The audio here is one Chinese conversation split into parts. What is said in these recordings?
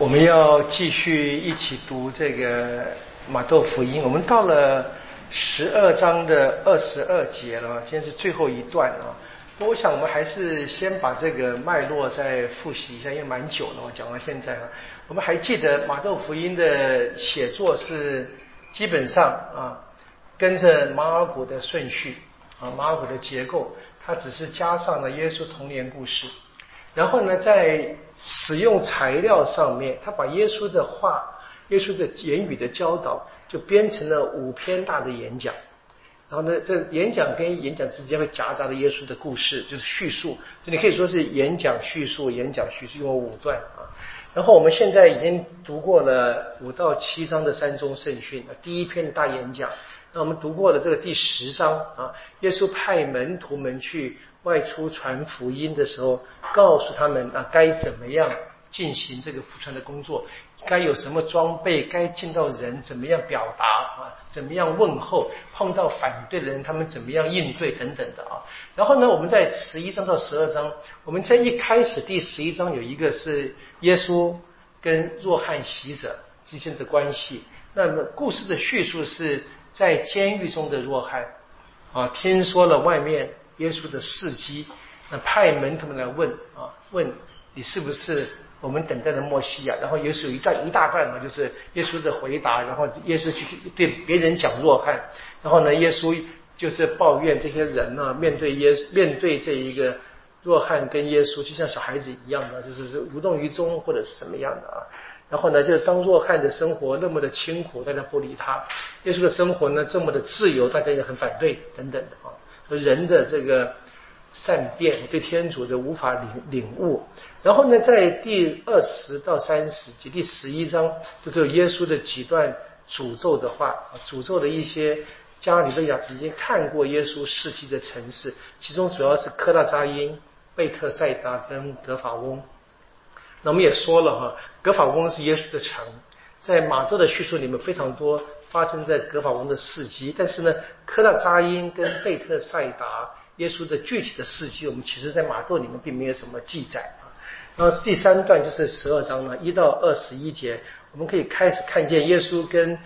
我们要继续一起读这个马窦福音，我们到了十二章的二十二节了，今天是最后一段啊。那我想我们还是先把这个脉络再复习一下，因为蛮久了，我讲到现在啊，我们还记得马窦福音的写作是基本上啊跟着马尔谷的顺序啊，马尔谷的结构，它只是加上了耶稣童年故事。然后呢，在使用材料上面，他把耶稣的话、耶稣的言语的教导，就编成了五篇大的演讲。然后呢，这演讲跟演讲之间会夹杂着耶稣的故事，就是叙述。这里可以说是演讲叙述、演讲叙述，用了五段啊。然后我们现在已经读过了五到七章的三中圣训，第一篇的大演讲。那我们读过了这个第十章啊，耶稣派门徒们去。外出传福音的时候，告诉他们啊，该怎么样进行这个福传的工作，该有什么装备，该见到人怎么样表达啊，怎么样问候，碰到反对的人他们怎么样应对等等的啊。然后呢，我们在十一章到十二章，我们在一开始第十一章有一个是耶稣跟若翰洗者之间的关系。那么故事的叙述是在监狱中的若翰啊，听说了外面。耶稣的事迹，那派门徒们来问啊，问你是不是我们等待的墨西亚？然后耶稣有一段一大段嘛，就是耶稣的回答，然后耶稣去对别人讲若汉，然后呢，耶稣就是抱怨这些人呢，面对耶面对这一个若汉跟耶稣，就像小孩子一样的，就是是无动于衷或者是什么样的啊？然后呢，就当若汉的生活那么的清苦，大家不理他；耶稣的生活呢这么的自由，大家也很反对等等的。人的这个善变，对天主的无法领领悟。然后呢，在第二十到三十及第十一章，就是耶稣的几段诅咒的话，诅咒的一些加里利亚曾经看过耶稣事迹的城市，其中主要是科拉扎因、贝特赛达跟德法翁。那我们也说了哈，格法翁是耶稣的城，在马窦的叙述里面非常多。发生在格法翁的事迹，但是呢，科拉扎因跟贝特赛达耶稣的具体的事迹，我们其实在马窦里面并没有什么记载啊。然后第三段就是十二章呢，一到二十一节，我们可以开始看见耶稣跟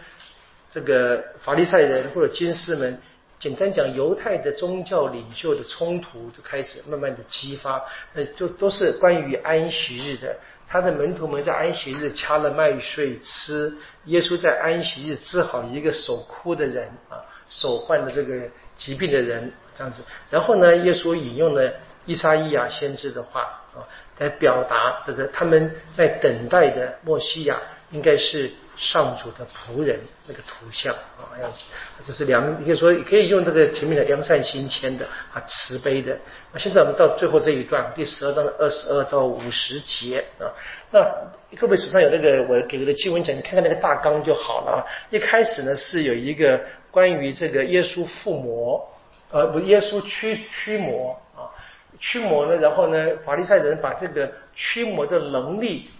这个法利赛人或者金师们，简单讲犹太的宗教领袖的冲突就开始慢慢的激发，那就都是关于安息日的。他的门徒们在安息日掐了麦穗吃，耶稣在安息日治好一个手哭的人啊，手患的这个疾病的人这样子。然后呢，耶稣引用了伊莎伊亚先知的话啊，来表达这个他们在等待的墨西亚应该是。上主的仆人那个图像啊，样子，这是良，你可以说可以用这个前面的良善心谦的啊，慈悲的。那现在我们到最后这一段，第十二章的二十二到五十节啊。那各位手上有那个我给的经文讲，你看看那个大纲就好了啊。一开始呢是有一个关于这个耶稣附魔，呃，不，耶稣驱驱魔啊，驱魔呢，然后呢，法利赛人把这个驱魔的能力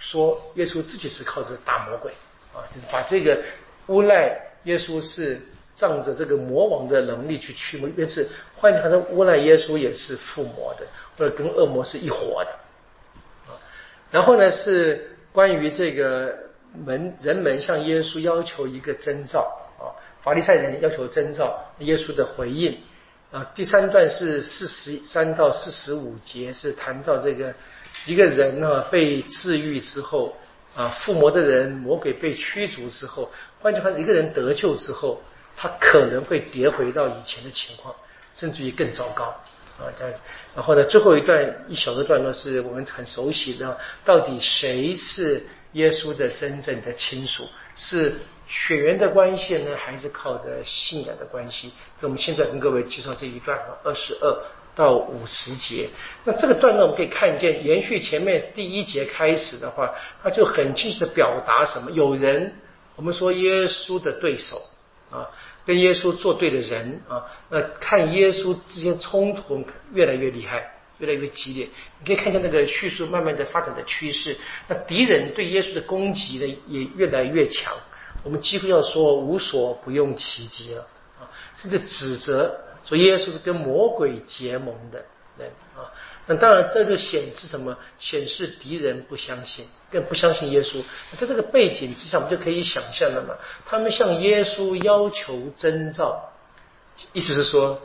说耶稣自己是靠着打魔鬼。啊，就是把这个诬赖耶稣是仗着这个魔王的能力去驱魔，因是换句话说，诬赖耶稣也是附魔的，或者跟恶魔是一伙的。然后呢是关于这个门人们向耶稣要求一个征兆啊，法利赛人要求征兆，耶稣的回应啊。第三段是四十三到四十五节是谈到这个一个人呢被治愈之后。啊，附魔的人，魔鬼被驱逐之后，换句话说，一个人得救之后，他可能会跌回到以前的情况，甚至于更糟糕啊这样子。然后呢，最后一段一小的段落是我们很熟悉的，到底谁是耶稣的真正的亲属？是血缘的关系呢，还是靠着信仰的关系？那我们现在跟各位介绍这一段啊，二十二。到五十节，那这个段落我们可以看见，延续前面第一节开始的话，他就很清楚的表达什么？有人，我们说耶稣的对手啊，跟耶稣作对的人啊，那看耶稣之间冲突越来越厉害，越来越激烈。你可以看见那个叙述慢慢的发展的趋势。那敌人对耶稣的攻击呢，也越来越强。我们几乎要说无所不用其极了啊，甚至指责。说耶稣是跟魔鬼结盟的人啊，那当然，这就显示什么？显示敌人不相信，更不相信耶稣。在这个背景之下，我们就可以想象了嘛。他们向耶稣要求征兆，意思是说，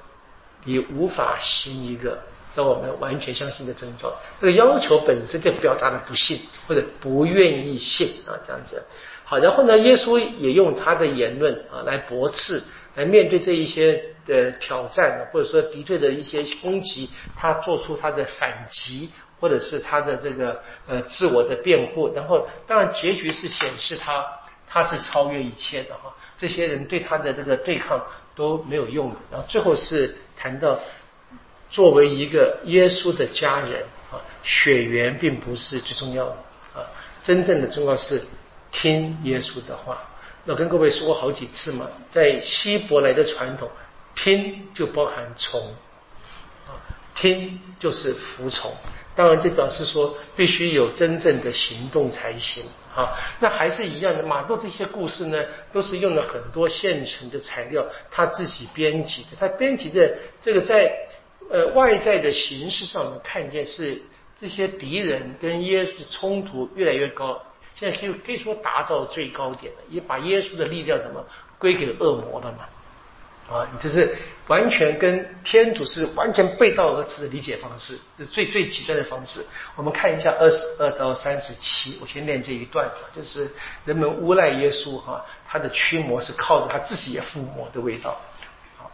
你无法行一个让我们完全相信的征兆。这个要求本身就表达了不信或者不愿意信啊，这样子。好，然后呢，耶稣也用他的言论啊来驳斥，来面对这一些。的挑战，或者说敌对的一些攻击，他做出他的反击，或者是他的这个呃自我的辩护，然后当然结局是显示他他是超越一切的哈，这些人对他的这个对抗都没有用的，然后最后是谈到作为一个耶稣的家人啊，血缘并不是最重要的啊，真正的重要是听耶稣的话。我跟各位说过好几次嘛，在希伯来的传统。听就包含从啊，听就是服从。当然，这表示说必须有真正的行动才行啊。那还是一样的，马窦这些故事呢，都是用了很多现成的材料，他自己编辑的。他编辑的这个在呃外在的形式上，我们看见是这些敌人跟耶稣的冲突越来越高，现在可以可以说达到最高点了，也把耶稣的力量怎么归给恶魔了嘛？啊，你这是完全跟天主是完全背道而驰的理解方式，是最最极端的方式。我们看一下二十二到三十七，我先念这一段，就是人们诬赖耶稣哈，他的驱魔是靠着他自己也附魔的味道。好，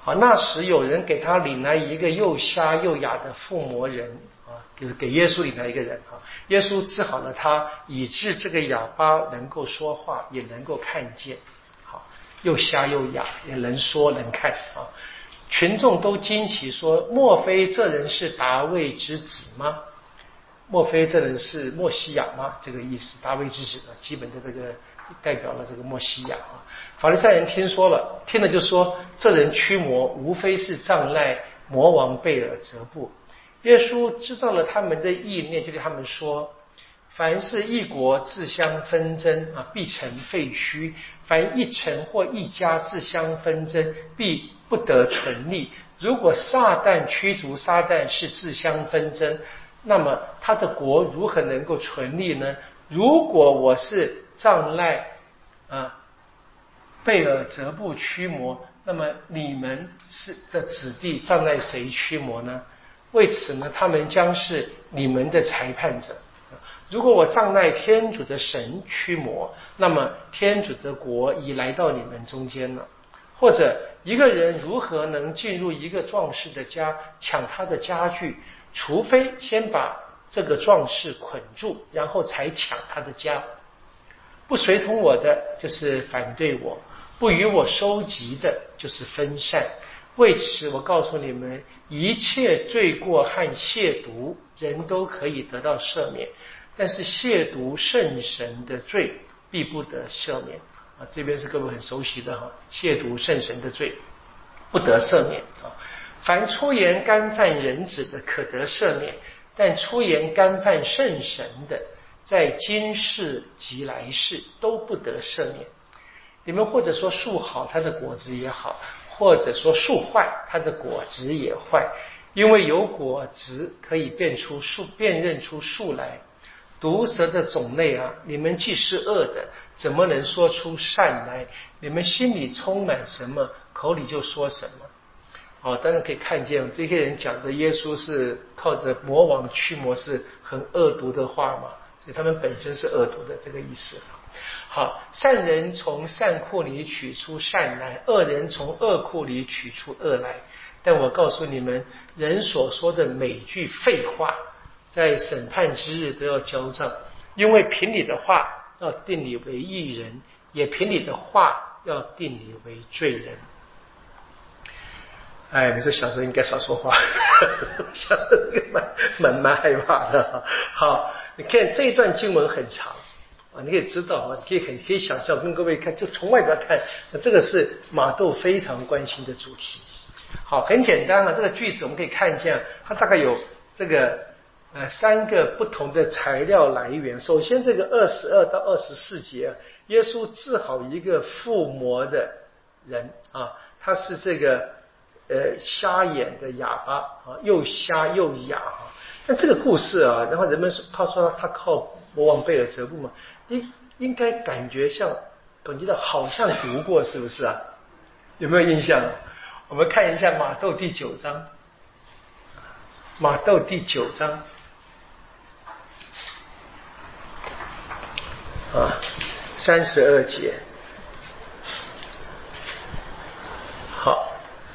好，那时有人给他领来一个又瞎又哑的附魔人啊，就是给耶稣领来一个人啊，耶稣治好了他，以致这个哑巴能够说话，也能够看见。又瞎又哑，也能说能看啊！群众都惊奇说：“莫非这人是达卫之子吗？莫非这人是莫西亚吗？”这个意思，达卫之子啊，基本的这个代表了这个莫西亚啊。法利赛人听说了，听了就说：“这人驱魔，无非是障赖魔王贝尔泽布。”耶稣知道了他们的意念，就对他们说。凡是一国自相纷争啊，必成废墟；凡一城或一家自相纷争，必不得存立。如果撒旦驱逐撒旦是自相纷争，那么他的国如何能够存立呢？如果我是障赖啊，贝尔泽布驱魔，那么你们是的子弟障赖谁驱魔呢？为此呢，他们将是你们的裁判者。如果我障碍天主的神驱魔，那么天主的国已来到你们中间了。或者一个人如何能进入一个壮士的家抢他的家具？除非先把这个壮士捆住，然后才抢他的家。不随同我的就是反对我，不与我收集的就是分散。为此，我告诉你们，一切罪过和亵渎，人都可以得到赦免。但是亵渎圣神的罪必不得赦免啊！这边是各位很熟悉的哈，亵渎圣神的罪不得赦免啊。凡出言干犯人子的，可得赦免；但出言干犯圣神的，在今世及来世都不得赦免。你们或者说树好，它的果子也好；或者说树坏，它的果子也坏，因为有果子可以辨出树，辨认出树来。毒蛇的种类啊，你们既是恶的，怎么能说出善来？你们心里充满什么，口里就说什么。哦，当然可以看见这些人讲的耶稣是靠着魔王驱魔，是很恶毒的话嘛，所以他们本身是恶毒的这个意思。好，善人从善库里取出善来，恶人从恶库里取出恶来。但我告诉你们，人所说的每句废话。在审判之日都要交账，因为凭你的话要定你为义人，也凭你的话要定你为罪人。哎，你说小时候应该少说话，小时候蛮蛮蛮害怕的。好，你看这一段经文很长啊，你可以知道啊，你可以很可以想象，跟各位看，就从外表看，这个是马窦非常关心的主题。好，很简单啊，这个句子我们可以看见，它大概有这个。呃，三个不同的材料来源。首先，这个二十二到二十四节，耶稣治好一个附魔的人啊，他是这个呃瞎眼的哑巴啊，又瞎又哑啊。但这个故事啊，然后人们说他说他靠魔王贝尔泽布嘛，应应该感觉像，感觉到好像读过是不是啊？有没有印象？我们看一下马窦第九章，马窦第九章啊，三十二节。好，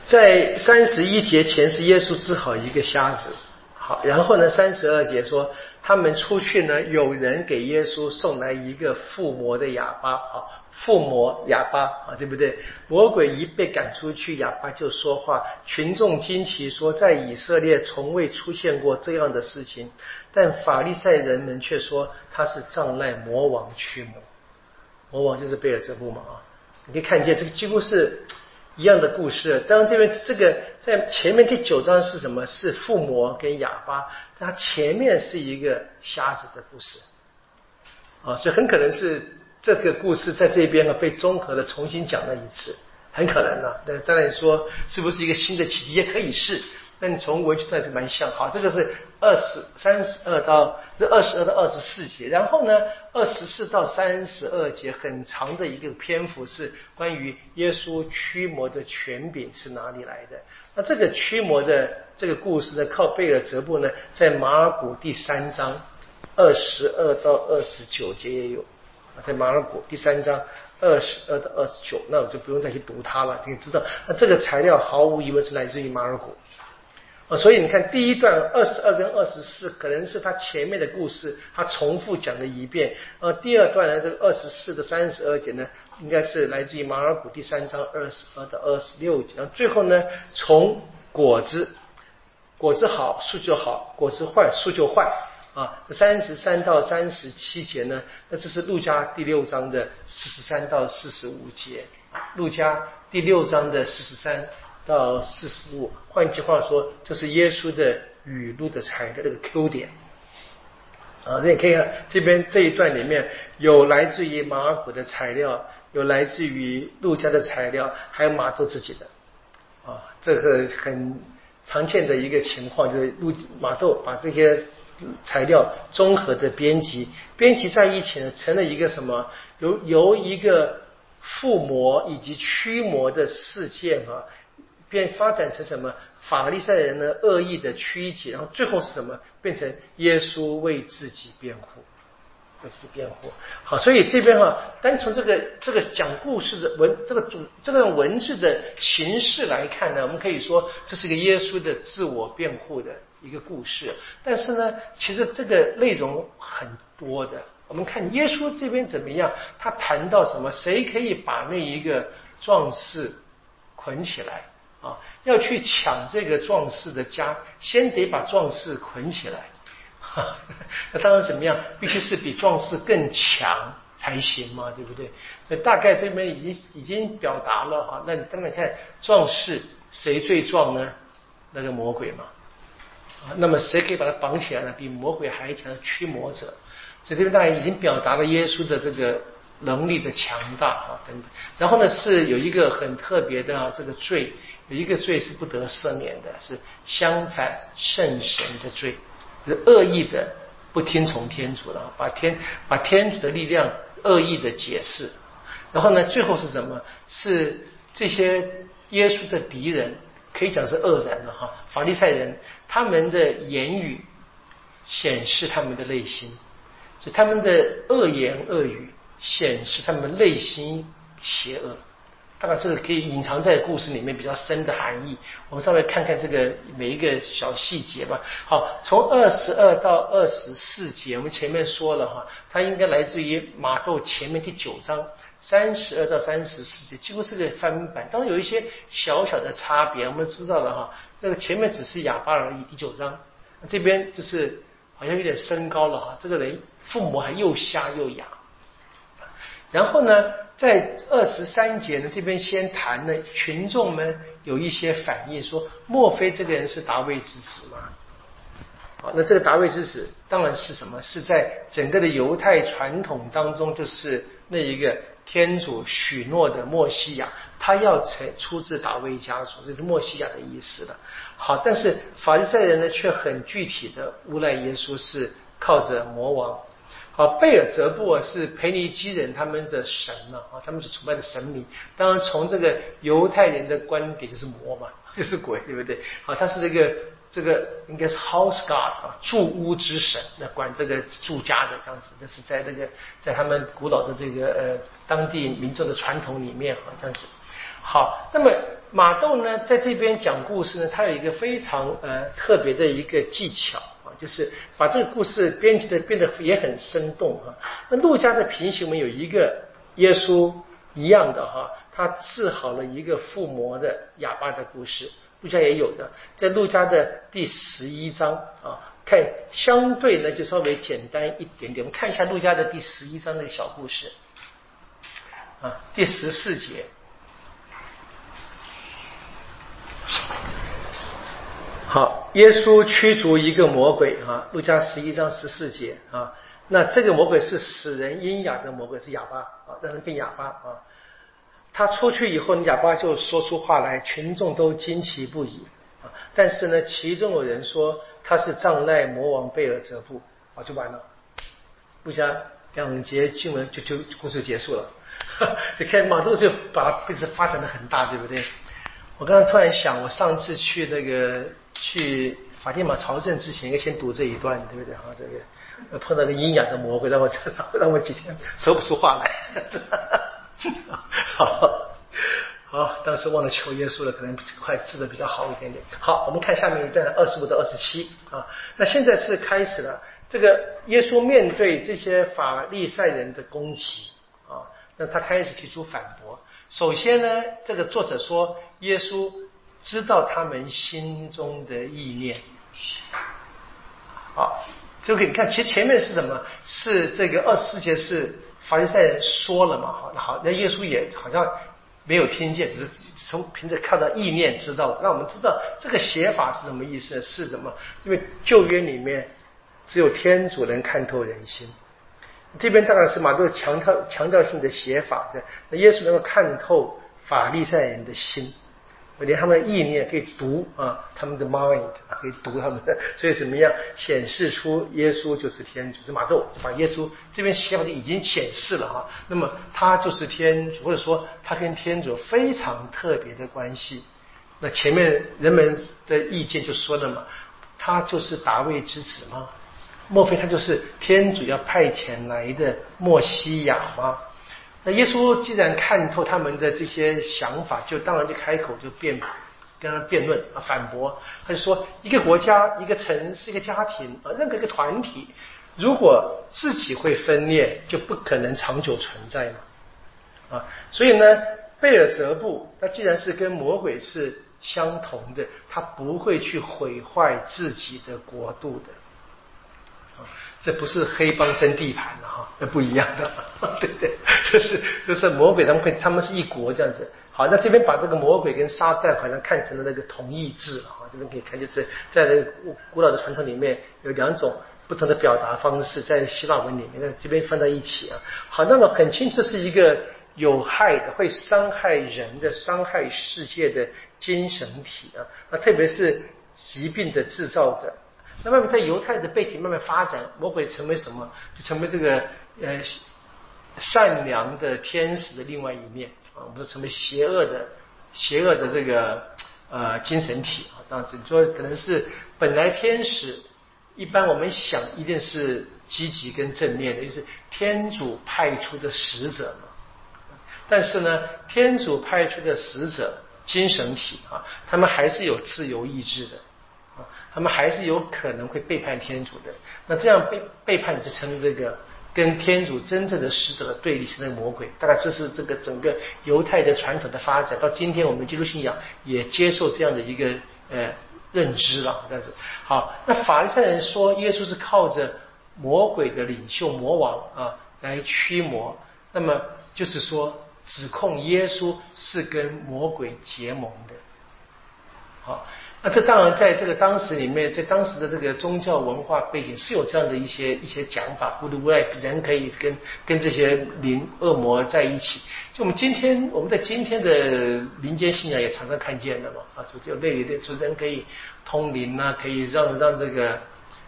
在三十一节前是耶稣治好一个瞎子。好，然后呢？三十二节说，他们出去呢，有人给耶稣送来一个附魔的哑巴，啊，附魔哑巴，啊，对不对？魔鬼一被赶出去，哑巴就说话，群众惊奇说，在以色列从未出现过这样的事情。但法利赛人们却说他是障赖魔王驱魔，魔王就是贝尔泽布嘛，啊，你可以看见这个几乎是。一样的故事，当然这边这个在前面第九章是什么？是附魔跟哑巴，它前面是一个瞎子的故事，啊，所以很可能是这个故事在这边呢被综合的重新讲了一次，很可能呢。但当然说是不是一个新的奇迹也可以是。那你从文学上是蛮像，好，这个是二十三十二到这二十二到二十四节，然后呢，二十四到三十二节很长的一个篇幅是关于耶稣驱魔的权柄是哪里来的。那这个驱魔的这个故事呢，靠贝尔泽布呢，在马尔谷第三章二十二到二十九节也有，在马尔谷第三章二十二到二十九，那我就不用再去读它了，你知道，那这个材料毫无疑问是来自于马尔谷。啊，所以你看第一段二十二跟二十四，可能是他前面的故事，他重复讲了一遍。呃，第二段呢，这个二十四的三十二节呢，应该是来自于马尔谷第三章二十二到二十六节。然后最后呢，从果子，果子好树就好，果子坏树就坏。啊，这三十三到三十七节呢，那这是路加第六章的四十三到四十五节。路加第六章的四十三。到四十五，换句话说，这是耶稣的语录的材料，这个 Q 点啊，那你可以看这边这一段里面有来自于马尔谷的材料，有来自于路加的材料，还有马窦自己的啊，这个很常见的一个情况，就是路马窦把这些材料综合的编辑，编辑在一起呢，成了一个什么？由由一个附魔以及驱魔的事件啊。变发展成什么？法利赛人呢？恶意的曲解，然后最后是什么？变成耶稣为自己辩护，为自己辩护。好，所以这边哈，单从这个这个讲故事的文，这个主这个文字的形式来看呢，我们可以说这是个耶稣的自我辩护的一个故事。但是呢，其实这个内容很多的。我们看耶稣这边怎么样？他谈到什么？谁可以把那一个壮士捆起来？啊，要去抢这个壮士的家，先得把壮士捆起来。那当然怎么样？必须是比壮士更强才行嘛，对不对？那大概这边已经已经表达了哈。那你当然看壮士谁最壮呢？那个魔鬼嘛。啊，那么谁可以把他绑起来呢？比魔鬼还强的驱魔者。所以这边大概已经表达了耶稣的这个能力的强大啊等等。然后呢，是有一个很特别的这个罪。有一个罪是不得赦免的，是相反圣神的罪，是恶意的不听从天主了，把天把天主的力量恶意的解释，然后呢，最后是什么？是这些耶稣的敌人，可以讲是恶人了哈，法利赛人，他们的言语显示他们的内心，所以他们的恶言恶语显示他们内心邪恶。大概这个可以隐藏在故事里面比较深的含义。我们稍微看看这个每一个小细节吧。好，从二十二到二十四节，我们前面说了哈，它应该来自于马窦前面第九章三十二到三十四节，几乎是个翻版，当然有一些小小的差别。我们知道了哈，这个前面只是哑巴而已，第九章这边就是好像有点升高了哈，这个人父母还又瞎又哑。然后呢？在二十三节呢，这边先谈了群众们有一些反应，说莫非这个人是达卫之子吗？好，那这个达卫之子当然是什么？是在整个的犹太传统当中，就是那一个天主许诺的墨西亚，他要成出自大卫家族，这是墨西亚的意思了。好，但是法利赛人呢，却很具体的诬赖耶稣是靠着魔王。啊，贝尔泽布尔是腓尼基人他们的神嘛啊，他们是崇拜的神明。当然，从这个犹太人的观点，就是魔嘛，就是鬼，对不对？好，他是这个。这个应该是 house god 啊，住屋之神，那管这个住家的这样子，这是在这个在他们古老的这个呃当地民众的传统里面啊这样子。好，那么马窦呢在这边讲故事呢，他有一个非常呃特别的一个技巧，就是把这个故事编辑的变得也很生动啊。那陆家的平行文有一个耶稣一样的哈，他治好了一个附魔的哑巴的故事。陆家也有的，在陆家的第十一章啊，看相对呢就稍微简单一点点。我们看一下陆家的第十一章的小故事啊，第十四节。好，耶稣驱逐一个魔鬼啊，陆家十一章十四节啊，那这个魔鬼是使人阴哑的魔鬼，是哑巴啊，让人变哑巴啊。他出去以后，哑巴就说出话来，群众都惊奇不已啊！但是呢，其中有人说他是障赖魔王贝尔泽布啊，就完了。路加两节经文就就故事结束了。你看马窦就把它故事发展的很大，对不对？我刚刚突然想，我上次去那个去法蒂玛朝圣之前，应该先读这一段，对不对？啊，这个碰到个阴阳的魔鬼，让我让我几天说不出话来。好，好，当时忘了求耶稣了，可能快治的比较好一点点。好，我们看下面一段二十五到二十七啊。那现在是开始了，这个耶稣面对这些法利赛人的攻击啊，那他开始提出反驳。首先呢，这个作者说，耶稣知道他们心中的意念。好，这个你看，其实前面是什么？是这个二十四节是。法利赛人说了嘛，好，好，那耶稣也好像没有听见，只是从凭着看到意念知道。让我们知道这个写法是什么意思？是什么？因为旧约里面只有天主能看透人心，这边当然是马窦强调强调性的写法的。那耶稣能够看透法利赛人的心。连他们的意念可以读啊，他们的 mind 可以读他们的，所以怎么样显示出耶稣就是天主？是马窦把耶稣这边写法就已经显示了哈。那么他就是天主，或者说他跟天主非常特别的关系。那前面人们的意见就说了嘛，他就是大卫之子吗？莫非他就是天主要派遣来的莫西亚吗？那耶稣既然看透他们的这些想法，就当然就开口就辩，跟他辩论啊，反驳。他就说，一个国家、一个城市、一个家庭啊，任何一个团体，如果自己会分裂，就不可能长久存在嘛。啊，所以呢，贝尔泽布，他既然是跟魔鬼是相同的，他不会去毁坏自己的国度的。这不是黑帮争地盘的哈，那不一样的，对对，这是这是魔鬼他们会他们是一国这样子。好，那这边把这个魔鬼跟撒旦好像看成了那个同义字了。这边可以看，就是在这个古古老的传统里面有两种不同的表达方式，在希腊文里面，那这边放在一起啊。好，那么很清楚，是一个有害的、会伤害人的、伤害世界的精神体啊。那特别是疾病的制造者。那慢慢在犹太的背景慢慢发展，魔鬼成为什么？就成为这个呃善良的天使的另外一面啊，我们说成为邪恶的邪恶的这个呃精神体啊。当然，你说可能是本来天使一般我们想一定是积极跟正面的，就是天主派出的使者嘛。但是呢，天主派出的使者精神体啊，他们还是有自由意志的。他们还是有可能会背叛天主的。那这样背背叛就成了这个跟天主真正的使者的对立，成了魔鬼。大概这是这个整个犹太的传统的发展。到今天我们基督信仰也接受这样的一个呃认知了。但是好，那法利赛人说耶稣是靠着魔鬼的领袖魔王啊来驱魔，那么就是说指控耶稣是跟魔鬼结盟的。好。那这当然在这个当时里面，在当时的这个宗教文化背景是有这样的一些一些讲法，孤独无爱人可以跟跟这些灵恶魔在一起。就我们今天我们在今天的民间信仰也常常看见的嘛，啊，就就类的，就人可以通灵啊，可以让让这个。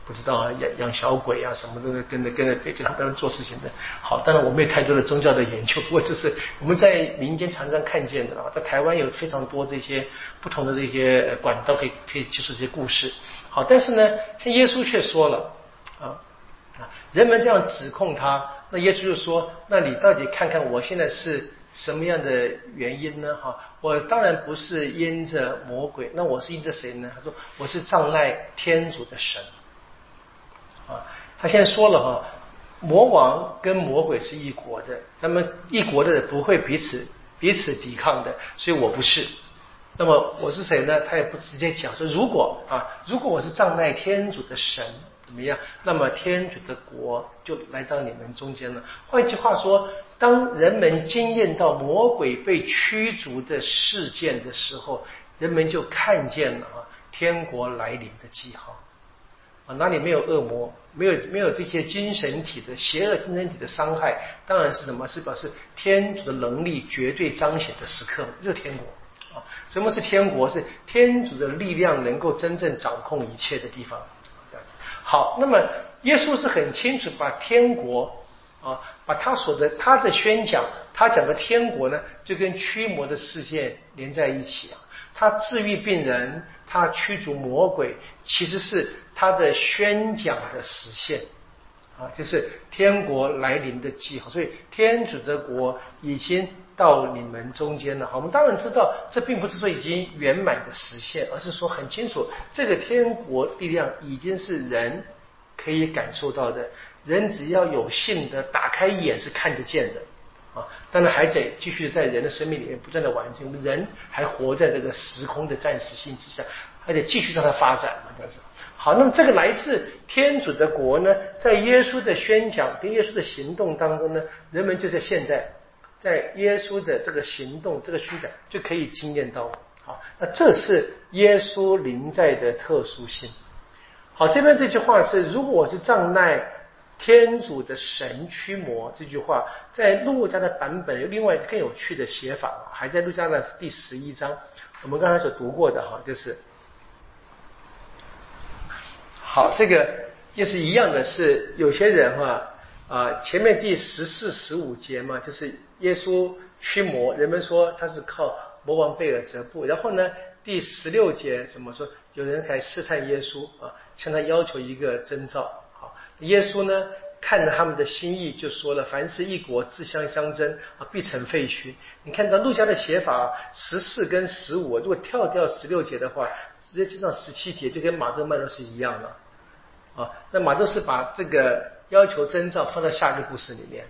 不知道啊，养养小鬼啊，什么的，跟着跟着，就他们做事情的。好，当然我没有太多的宗教的研究，不过这是我们在民间常常看见的啊。在台湾有非常多这些不同的这些管道可以可以接触这些故事。好，但是呢，像耶稣却说了啊啊，人们这样指控他，那耶稣就说：那你到底看看我现在是什么样的原因呢？哈，我当然不是因着魔鬼，那我是因着谁呢？他说我是障碍天主的神。啊，他现在说了哈，魔王跟魔鬼是一国的，那么一国的人不会彼此彼此抵抗的，所以我不是。那么我是谁呢？他也不直接讲说，如果啊，如果我是障碍天主的神怎么样？那么天主的国就来到你们中间了。换句话说，当人们经验到魔鬼被驱逐的事件的时候，人们就看见了啊，天国来临的记号。啊，哪里没有恶魔？没有没有这些精神体的邪恶精神体的伤害，当然是什么？是表示天主的能力绝对彰显的时刻，就是天国啊！什么是天国？是天主的力量能够真正掌控一切的地方。这样子。好，那么耶稣是很清楚把天国啊，把他所的他的宣讲，他讲的天国呢，就跟驱魔的事件连在一起啊。他治愈病人，他驱逐魔鬼，其实是。他的宣讲的实现啊，就是天国来临的记号，所以天主的国已经到你们中间了。好，我们当然知道，这并不是说已经圆满的实现，而是说很清楚，这个天国力量已经是人可以感受到的，人只要有幸的打开眼是看得见的啊。当然还得继续在人的生命里面不断的完成，我们人还活在这个时空的暂时性之下。还得继续让它发展嘛，这样子。好，那么这个来自天主的国呢，在耶稣的宣讲跟耶稣的行动当中呢，人们就在现在，在耶稣的这个行动、这个宣讲就可以经验到。好，那这是耶稣临在的特殊性。好，这边这句话是：如果我是障碍天主的神驱魔，这句话在路加的版本有另外更有趣的写法，还在路加的第十一章，我们刚才所读过的哈，就是。好，这个就是一样的，是有些人哈啊，前面第十四、十五节嘛，就是耶稣驱魔，人们说他是靠魔王贝尔泽布。然后呢，第十六节怎么说？有人来试探耶稣啊，向他要求一个征兆。好，耶稣呢看着他们的心意，就说了：凡是一国自相相争啊，必成废墟。你看到陆家的写法，十四跟十五，如果跳掉十六节的话，直接就上十七节，就跟马特曼罗是一样的。啊，那马都是把这个要求征兆放在下一个故事里面，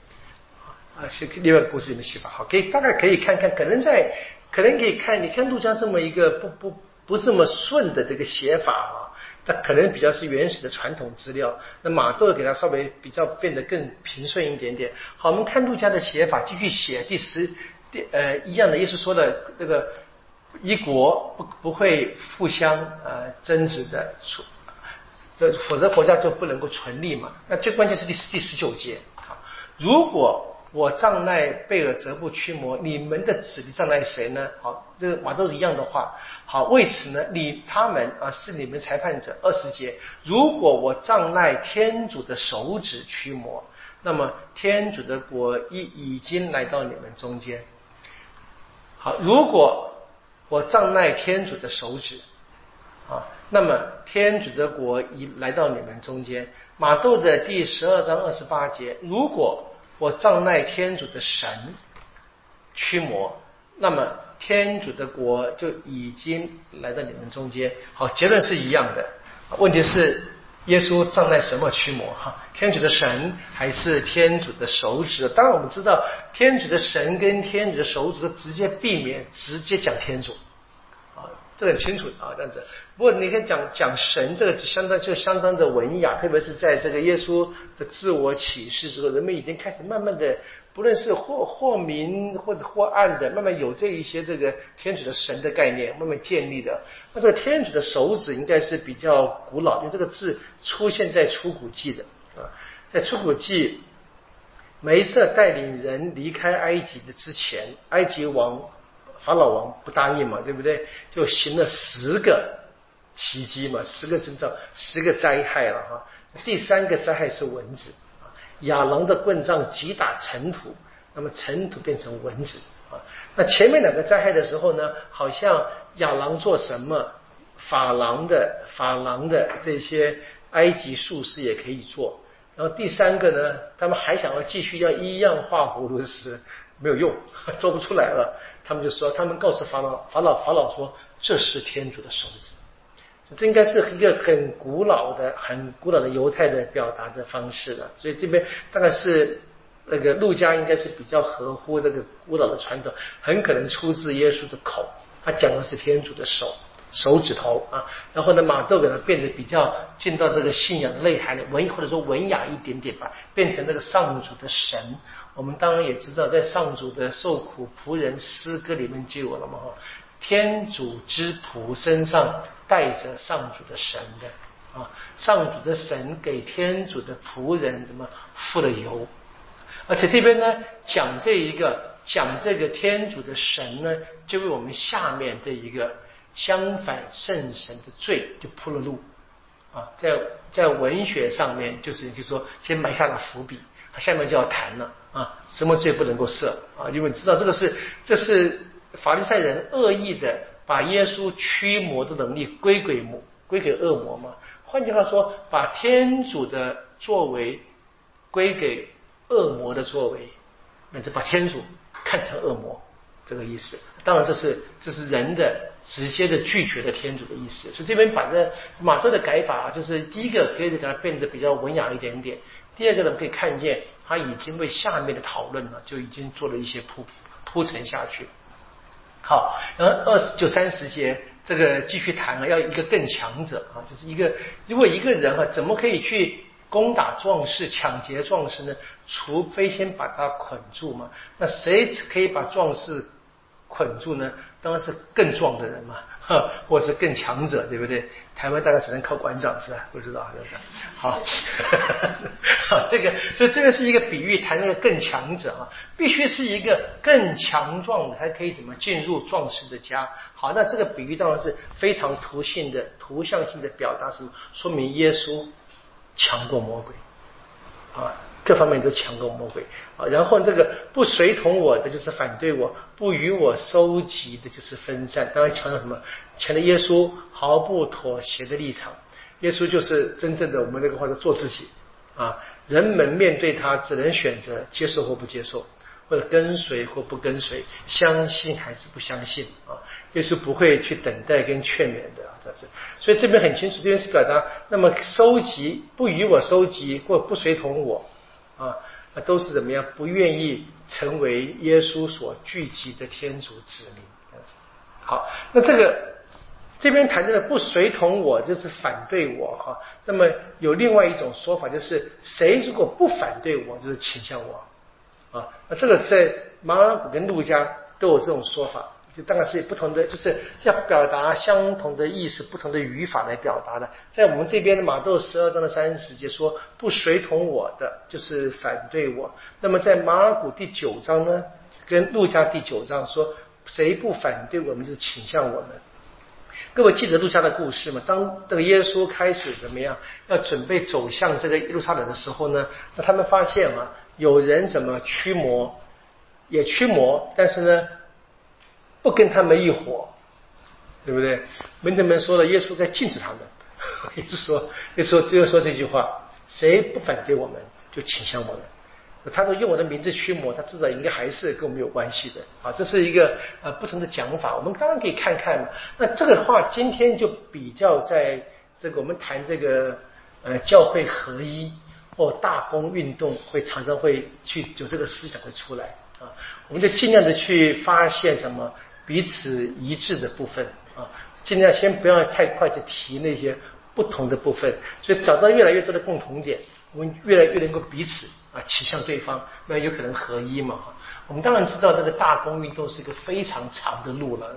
啊，是另外故事里面写法。好，可以大概可以看看，可能在可能可以看，你看陆家这么一个不不不这么顺的这个写法啊，它可能比较是原始的传统资料。那马窦给它稍微比较变得更平顺一点点。好，我们看陆家的写法，继续写第十第呃一样的，意思说的这个一国不不会互相呃争执的处。否则国家就不能够存立嘛？那最关键是第第十九节啊！如果我障碍贝尔泽布驱魔，你们的子弟障碍谁呢？好，这个马都是一样的话。好，为此呢，你他们啊是你们裁判者。二十节，如果我障碍天主的手指驱魔，那么天主的国已已经来到你们中间。好，如果我障碍天主的手指。啊，那么天主的国已来到你们中间。马窦的第十二章二十八节，如果我障碍天主的神驱魔，那么天主的国就已经来到你们中间。好，结论是一样的。问题是耶稣障碍什么驱魔？哈，天主的神还是天主的手指？当然，我们知道天主的神跟天主的手指直接避免直接讲天主。这很清楚啊，这样子。不过你看讲讲神这个相当就相当的文雅，特别是在这个耶稣的自我启示之后，人们已经开始慢慢的，不论是或或明或者或暗的，慢慢有这一些这个天主的神的概念慢慢建立的。那这个天主的手指应该是比较古老，因为这个字出现在出谷记的啊，在出谷记。梅瑟带领人离开埃及的之前，埃及王法老王不答应嘛，对不对？就行了十个奇迹嘛，十个征兆，十个灾害了哈。第三个灾害是蚊子，亚郎的棍杖击打尘土，那么尘土变成蚊子啊。那前面两个灾害的时候呢，好像亚郎做什么，法郎的法郎的这些埃及术士也可以做。然后第三个呢，他们还想要继续要一样画葫芦丝，没有用，做不出来了。他们就说，他们告诉法老，法老法老说，这是天主的手指。这应该是一个很古老的、很古老的犹太的表达的方式了。所以这边大概是那个陆家应该是比较合乎这个古老的传统，很可能出自耶稣的口，他讲的是天主的手。手指头啊，然后呢，马窦给它变得比较进到这个信仰的内涵里，文或者说文雅一点点吧，变成那个上主的神。我们当然也知道，在上主的受苦仆人诗歌里面就有了嘛，哈，天主之仆身上带着上主的神的啊，上主的神给天主的仆人怎么付了油，而且这边呢讲这一个讲这个天主的神呢，就为我们下面这一个。相反，圣神的罪就铺了路啊，在在文学上面，就是就说先埋下了伏笔，他下面就要谈了啊，什么罪不能够赦啊？因为你知道这个是这是法利赛人恶意的把耶稣驱魔的能力归给魔归给恶魔嘛？换句话说，把天主的作为归给恶魔的作为，那就把天主看成恶魔。这个意思，当然这是这是人的直接的拒绝的天主的意思，所以这边把这马窦的改法，就是第一个可以给它变得比较文雅一点点，第二个呢可以看见他已经为下面的讨论呢就已经做了一些铺铺陈下去。好，然后二十九三十节这个继续谈啊，要一个更强者啊，就是一个如果一个人啊怎么可以去。攻打壮士、抢劫壮士呢？除非先把他捆住嘛。那谁可以把壮士捆住呢？当然是更壮的人嘛，或是更强者，对不对？台湾大概只能靠馆长是吧？不知道？好，好，这个所以这个是一个比喻，谈那个更强者啊，必须是一个更强壮的才可以怎么进入壮士的家。好，那这个比喻当然是非常图性的、图像性的表达，什么？说明耶稣。强过魔鬼啊，各方面都强过魔鬼啊。然后这个不随同我的就是反对我，不与我收集的就是分散。当然强调什么？强调耶稣毫不妥协的立场。耶稣就是真正的我们那个话叫做自己啊。人们面对他只能选择接受或不接受。或者跟随或不跟随，相信还是不相信啊？耶稣不会去等待跟劝勉的啊，这是。所以这边很清楚，这边是表达，那么收集不与我收集或不随同我啊，都是怎么样？不愿意成为耶稣所聚集的天主子民这样子。好，那这个这边谈的不随同我，就是反对我哈。那么有另外一种说法，就是谁如果不反对我，就是倾向我。啊，那这个在马尔古跟路加都有这种说法，就当然是不同的，就是要表达相同的意思，不同的语法来表达的。在我们这边的马窦十二章的三十节说不随同我的就是反对我，那么在马尔谷第九章呢，跟路加第九章说谁不反对我们就是倾向我们。各位记得路加的故事吗？当这个耶稣开始怎么样要准备走向这个耶路撒冷的时候呢，那他们发现啊。有人怎么驱魔，也驱魔，但是呢，不跟他们一伙，对不对？门徒们说了，耶稣在禁止他们，一直说，一说只有说这句话，谁不反对我们，就倾向我们。他说用我的名字驱魔，他至少应该还是跟我们有关系的啊。这是一个呃不同的讲法，我们当然可以看看嘛。那这个话今天就比较在这个我们谈这个呃教会合一。或大公运动会常常会去有这个思想会出来啊，我们就尽量的去发现什么彼此一致的部分，啊，尽量先不要太快就提那些不同的部分，所以找到越来越多的共同点，我们越来越能够彼此啊倾向对方，那有可能合一嘛。我们当然知道这个大公运动是一个非常长的路了。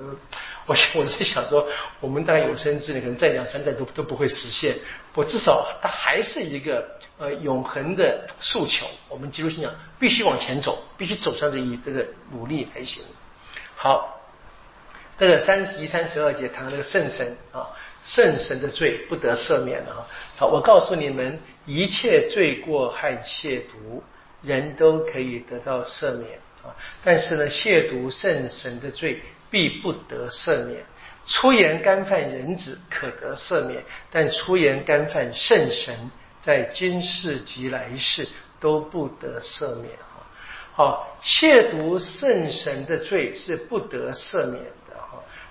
我我是想说，我们大概有生之年可能再两三代都都不会实现。我至少它还是一个呃永恒的诉求。我们基督信仰必须往前走，必须走上这一这个努力才行。好，这个三十一、三十二节谈那个圣神啊，圣神的罪不得赦免啊。好，我告诉你们，一切罪过和亵渎，人都可以得到赦免啊。但是呢，亵渎圣神的罪必不得赦免。出言干犯人子可得赦免，但出言干犯圣神，在今世及来世都不得赦免啊。好，亵渎圣神的罪是不得赦免。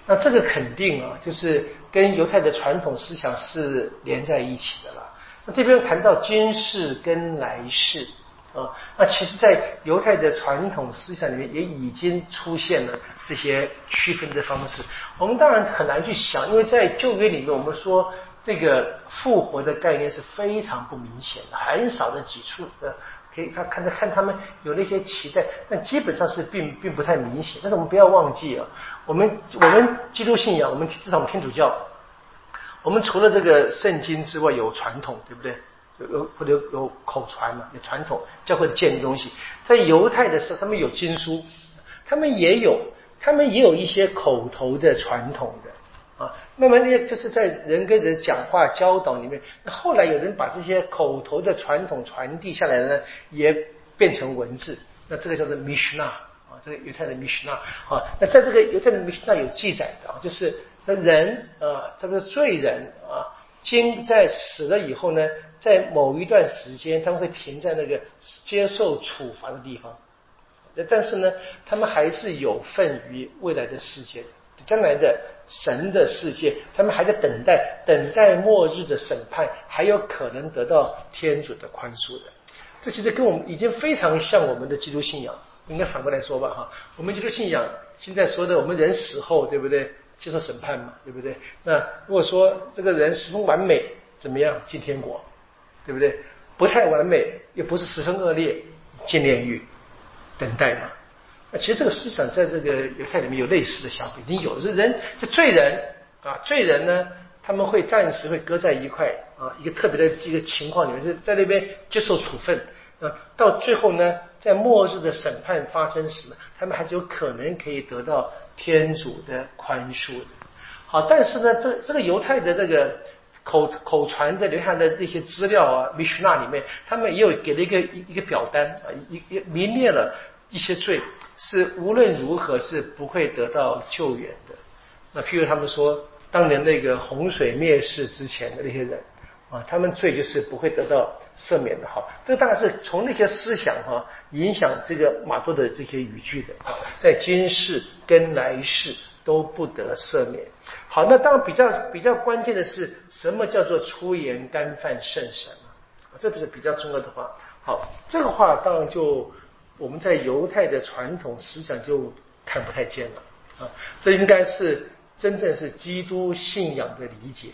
那这个肯定啊，就是跟犹太的传统思想是连在一起的了。那这边谈到今世跟来世啊，那其实，在犹太的传统思想里面也已经出现了这些区分的方式。我们当然很难去想，因为在旧约里面，我们说这个复活的概念是非常不明显的，很少的几处的。可以，他看他看他们有那些期待，但基本上是并并不太明显。但是我们不要忘记啊，我们我们基督信仰，我们至少我们天主教，我们除了这个圣经之外，有传统，对不对？有有或者有口传嘛，有传统教会建立东西。在犹太的时候，他们有经书，他们也有，他们也有一些口头的传统的。啊，慢慢的，就是在人跟人讲话教导里面，后来有人把这些口头的传统传递下来呢，也变成文字，那这个叫做 Mishnah 这个犹太的 Mishnah 啊，那在这个犹太的 Mishnah 有记载的啊，就是那人啊，这个罪人啊，经在死了以后呢，在某一段时间他们会停在那个接受处罚的地方，但是呢，他们还是有份于未来的世界。将来的神的世界，他们还在等待，等待末日的审判，还有可能得到天主的宽恕的。这其实跟我们已经非常像我们的基督信仰，应该反过来说吧，哈。我们基督信仰现在说的，我们人死后，对不对？接受审判嘛，对不对？那如果说这个人十分完美，怎么样进天国，对不对？不太完美，又不是十分恶劣，进炼狱，等待嘛。其实这个思想在这个犹太里面有类似的想法，已经有。是人就罪人啊，罪人呢，他们会暂时会搁在一块啊，一个特别的一个情况里面是在那边接受处分啊，到最后呢，在末日的审判发生时，他们还是有可能可以得到天主的宽恕的。好，但是呢，这这个犹太的这个口口传的留下的那些资料啊，米许纳里面，他们也有给了一个一一个表单啊，一一明列了一些罪。是无论如何是不会得到救援的。那譬如他们说，当年那个洪水灭世之前的那些人啊，他们罪就是不会得到赦免的。哈，这当然是从那些思想哈影响这个马杜的这些语句的。在今世跟来世都不得赦免。好，那当然比较比较关键的是，什么叫做出言干犯圣神啊？这不是比较重要的话。好，这个话当然就。我们在犹太的传统思想就看不太见了啊，这应该是真正是基督信仰的理解。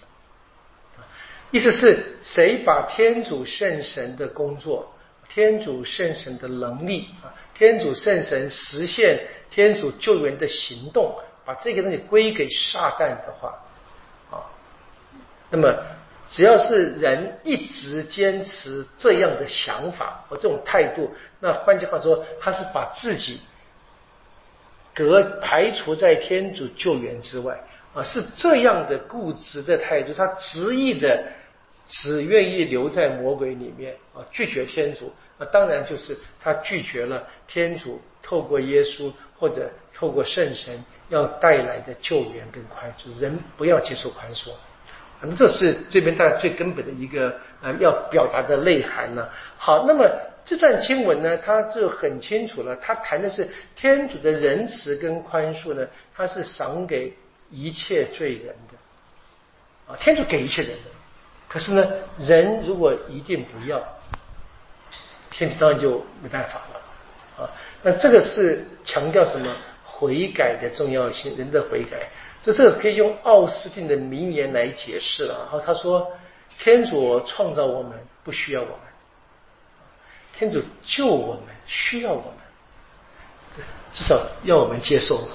意思是谁把天主圣神的工作、天主圣神的能力啊、天主圣神实现天主救援的行动，把这个东西归给撒旦的话啊，那么。只要是人一直坚持这样的想法和这种态度，那换句话说，他是把自己隔排除在天主救援之外啊，是这样的固执的态度，他执意的只愿意留在魔鬼里面啊，拒绝天主，啊当然就是他拒绝了天主透过耶稣或者透过圣神要带来的救援跟宽恕，人不要接受宽恕。反正这是这边大家最根本的一个呃要表达的内涵了。好，那么这段经文呢，它就很清楚了，它谈的是天主的仁慈跟宽恕呢，它是赏给一切罪人的啊，天主给一切人的。可是呢，人如果一定不要，天主当然就没办法了啊。那这个是强调什么？悔改的重要性，人的悔改。这这个可以用奥斯汀的名言来解释了。然后他说：“天主创造我们不需要我们，天主救我们需要我们，至少要我们接受，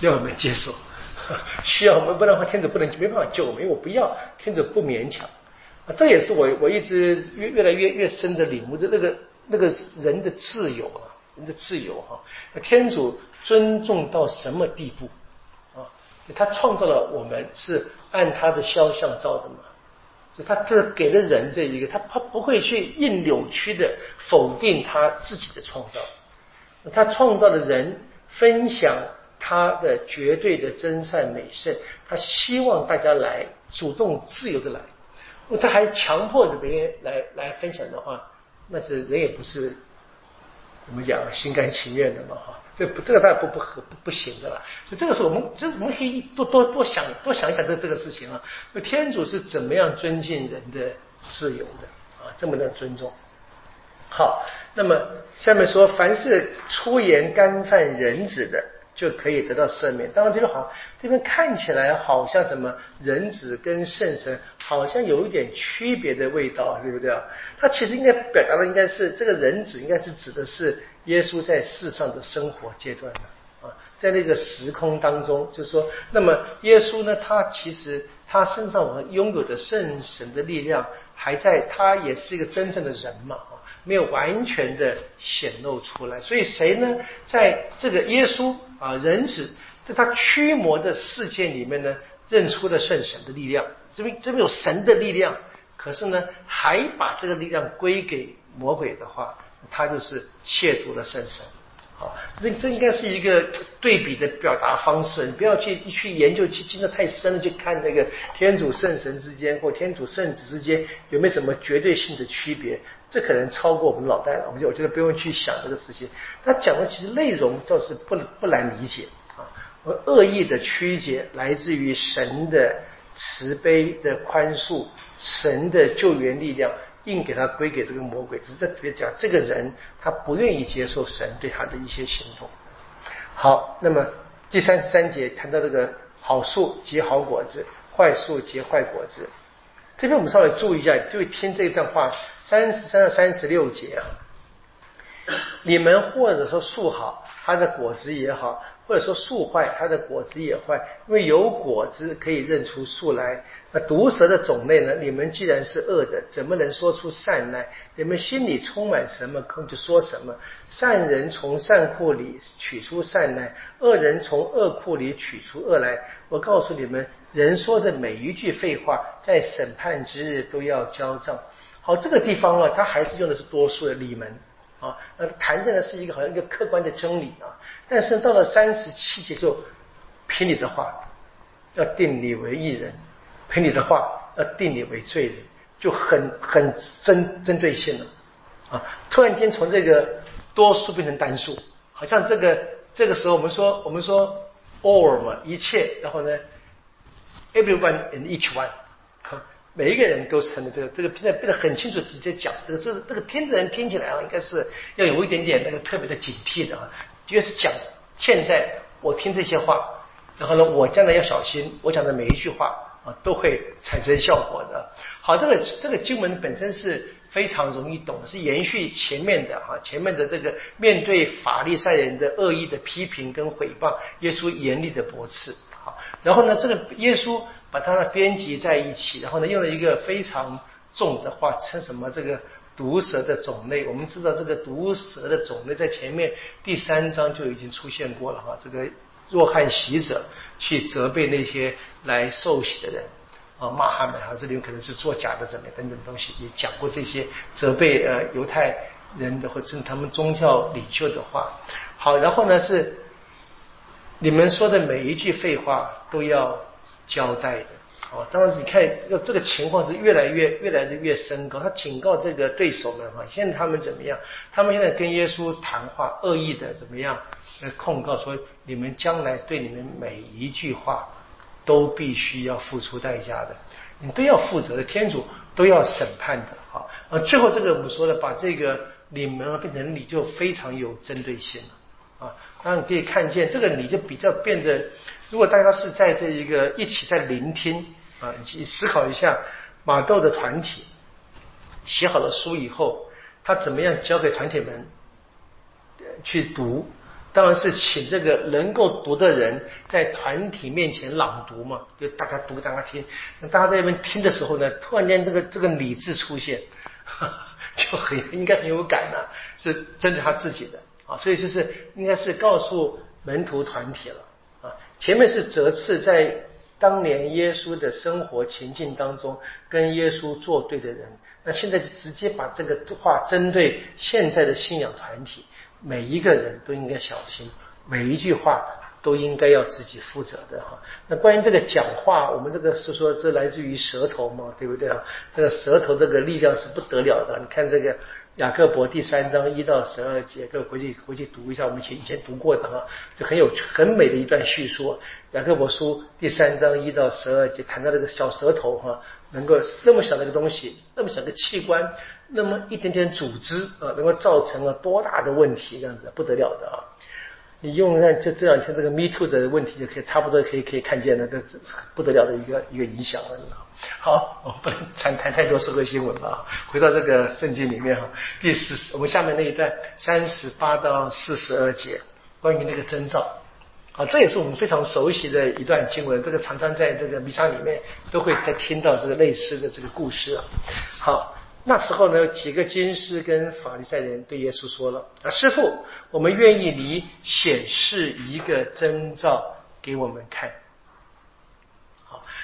要我们接受，需要我们，不然的话天主不能没办法救我们，因为我不要，天主不勉强。啊，这也是我我一直越越来越越深的领悟的那个那个人的自由啊，人的自由哈，天主尊重到什么地步？他创造了我们是按他的肖像造的嘛，所以他这给了人这一个，他他不会去硬扭曲的否定他自己的创造，他创造的人分享他的绝对的真善美圣，他希望大家来主动自由的来，如果他还强迫着别人来来分享的话，那是人也不是怎么讲心甘情愿的嘛哈。这不，这个当然不不合不不行的啦。所以这个是我们，这我们可以多多多想多想一想这这个事情啊。就天主是怎么样尊敬人的自由的啊？这么的尊重。好，那么下面说，凡是出言干犯人子的。就可以得到赦免。当然，这边好，这边看起来好像什么人子跟圣神好像有一点区别的味道，对不对啊？他其实应该表达的应该是这个人子，应该是指的是耶稣在世上的生活阶段的啊，在那个时空当中，就是说，那么耶稣呢，他其实他身上我们拥有的圣神的力量还在，他也是一个真正的人嘛。没有完全的显露出来，所以谁呢？在这个耶稣啊，人子在他驱魔的世界里面呢，认出了圣神的力量。这边这边有神的力量，可是呢，还把这个力量归给魔鬼的话，他就是亵渎了圣神。啊，这这应该是一个对比的表达方式。你不要去去研究去进的太深了去看那个天主圣神之间或天主圣子之间有没有什么绝对性的区别，这可能超过我们脑袋了。我们就我觉得不用去想这个事情。他讲的其实内容倒是不不难理解啊。恶意的曲解来自于神的慈悲的宽恕，神的救援力量。硬给他归给这个魔鬼，只是在别讲这个人他不愿意接受神对他的一些行动。好，那么第三十三节谈到这个好树结好果子，坏树结坏果子。这边我们稍微注意一下，就听这一段话，三十三到三十六节啊。你们或者说树好，它的果子也好。或者说树坏，它的果子也坏，因为有果子可以认出树来。那毒蛇的种类呢？你们既然是恶的，怎么能说出善来？你们心里充满什么，空就说什么。善人从善库里取出善来，恶人从恶库里取出恶来。我告诉你们，人说的每一句废话，在审判之日都要交账。好，这个地方啊，它还是用的是多数的你们。啊，那谈的呢是一个好像一个客观的真理啊，但是到了三十七节就凭你的话要定你为义人，凭你的话要定你为罪人，就很很针针对性了啊！突然间从这个多数变成单数，好像这个这个时候我们说我们说 all 嘛一切，然后呢 everyone and each one。每一个人都成了这个，这个现在变得很清楚，直接讲这个，这这个听的人听起来啊，应该是要有一点点那个特别的警惕的啊。越是讲现在我听这些话，然后呢，我将来要小心，我讲的每一句话啊，都会产生效果的。好，这个这个经文本身是非常容易懂，是延续前面的哈，前面的这个面对法利赛人的恶意的批评跟诽谤，耶稣严厉的驳斥。好，然后呢，这个耶稣。把它呢编辑在一起，然后呢用了一个非常重的话称什么这个毒蛇的种类。我们知道这个毒蛇的种类在前面第三章就已经出现过了哈。这个若汉喜者去责备那些来受洗的人啊，骂他们啊，这里面可能是作假的怎么等等东西，也讲过这些责备呃犹太人的或者他们宗教领袖的话。好，然后呢是你们说的每一句废话都要。交代的哦，当然你看这个情况是越来越越来的越升高。他警告这个对手们哈，现在他们怎么样？他们现在跟耶稣谈话，恶意的怎么样？控告说你们将来对你们每一句话都必须要付出代价的，你都要负责的，天主都要审判的。好，呃，最后这个我们说的把这个你们变成你就非常有针对性了。啊。当然可以看见这个，你就比较变得，如果大家是在这一个一起在聆听啊，以及思考一下马豆的团体写好了书以后，他怎么样交给团体们去读。当然是请这个能够读的人在团体面前朗读嘛，就大家读给，大家听。那大家在那边听的时候呢，突然间这个这个理智出现，就很应该很有感呐，是针对他自己的啊。所以就是应该是告诉门徒团体了。前面是责斥在当年耶稣的生活情境当中跟耶稣作对的人，那现在就直接把这个话针对现在的信仰团体。每一个人都应该小心，每一句话都应该要自己负责的哈。那关于这个讲话，我们这个是说这来自于舌头嘛，对不对啊？这个舌头这个力量是不得了的。你看这个雅各伯第三章一到十二节，各位回去回去读一下，我们以前以前读过的哈，就很有很美的一段叙述。雅各伯书第三章一到十二节谈到这个小舌头哈。能够那么小的一个东西，那么小的器官，那么一点点组织啊，能够造成了多大的问题？这样子不得了的啊！你用那就这两天这个 Me Too 的问题，就可以差不多可以可以看见那个不得了的一个一个影响了。好，我不能谈谈太多社会新闻了。回到这个圣经里面哈，第四我们下面那一段三十八到四十二节，关于那个征兆。啊，这也是我们非常熟悉的一段经文，这个常常在这个弥撒里面都会在听到这个类似的这个故事啊。好，那时候呢，几个经师跟法利赛人对耶稣说了：“啊，师傅，我们愿意你显示一个征兆给我们看。”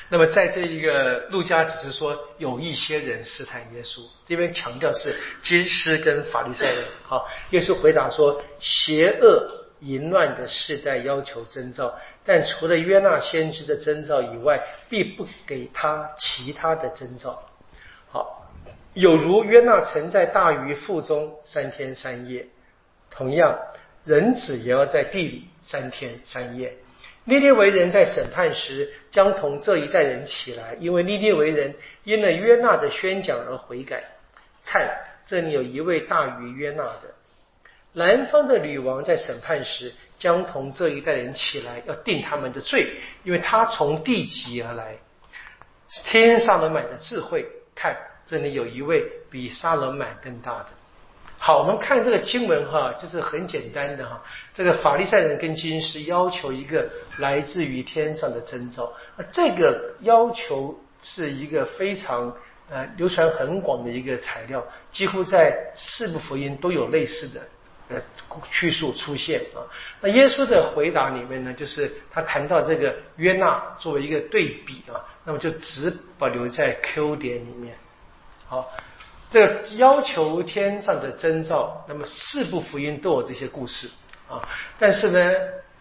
那么在这一个路加只是说有一些人试探耶稣，这边强调是经师跟法利赛人。好，耶稣回答说：“邪恶。”淫乱的世代要求征兆，但除了约纳先知的征兆以外，必不给他其他的征兆。好，有如约纳曾在大鱼腹中三天三夜，同样人子也要在地里三天三夜。尼列为人在审判时将同这一代人起来，因为尼列为人因了约纳的宣讲而悔改。看，这里有一位大于约纳的。南方的女王在审判时，将同这一代人起来，要定他们的罪，因为他从地极而来，天上人满的智慧。看，这里有一位比萨勒满更大的。好，我们看这个经文哈，就是很简单的哈。这个法利赛人跟军师要求一个来自于天上的征兆，那这个要求是一个非常呃流传很广的一个材料，几乎在四部福音都有类似的。呃，叙述出现啊，那耶稣的回答里面呢，就是他谈到这个约纳作为一个对比啊，那么就只保留在 Q 点里面。好，这要求天上的征兆，那么四部福音都有这些故事啊，但是呢，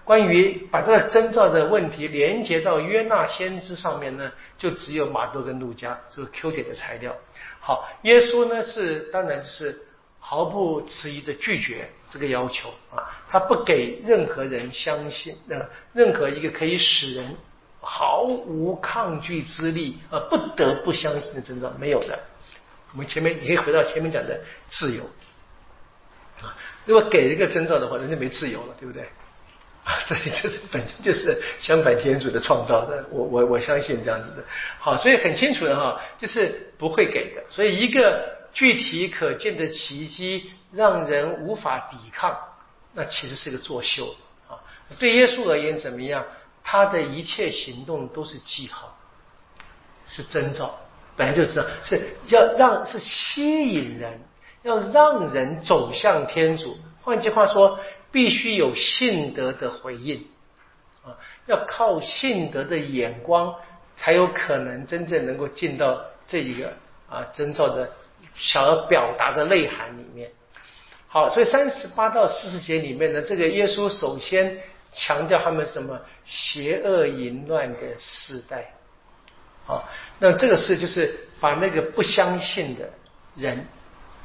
关于把这个征兆的问题连接到约纳先知上面呢，就只有马多跟路加这个 Q 点的材料。好，耶稣呢是当然是。毫不迟疑的拒绝这个要求啊，他不给任何人相信，呃，任何一个可以使人毫无抗拒之力而不得不相信的征兆没有的。我们前面你可以回到前面讲的自由啊，如果给一个征兆的话，人家没自由了，对不对？啊，这这这本身就是相反天主的创造的，我我我相信这样子的。好，所以很清楚的哈，就是不会给的。所以一个。具体可见的奇迹让人无法抵抗，那其实是个作秀啊！对耶稣而言怎么样？他的一切行动都是记号，是征兆，本来就知道是要让是吸引人，要让人走向天主。换句话说，必须有信德的回应啊！要靠信德的眼光，才有可能真正能够进到这一个啊征兆的。想要表达的内涵里面，好，所以三十八到四十节里面呢，这个耶稣首先强调他们什么邪恶淫乱的时代，啊，那这个事就是把那个不相信的人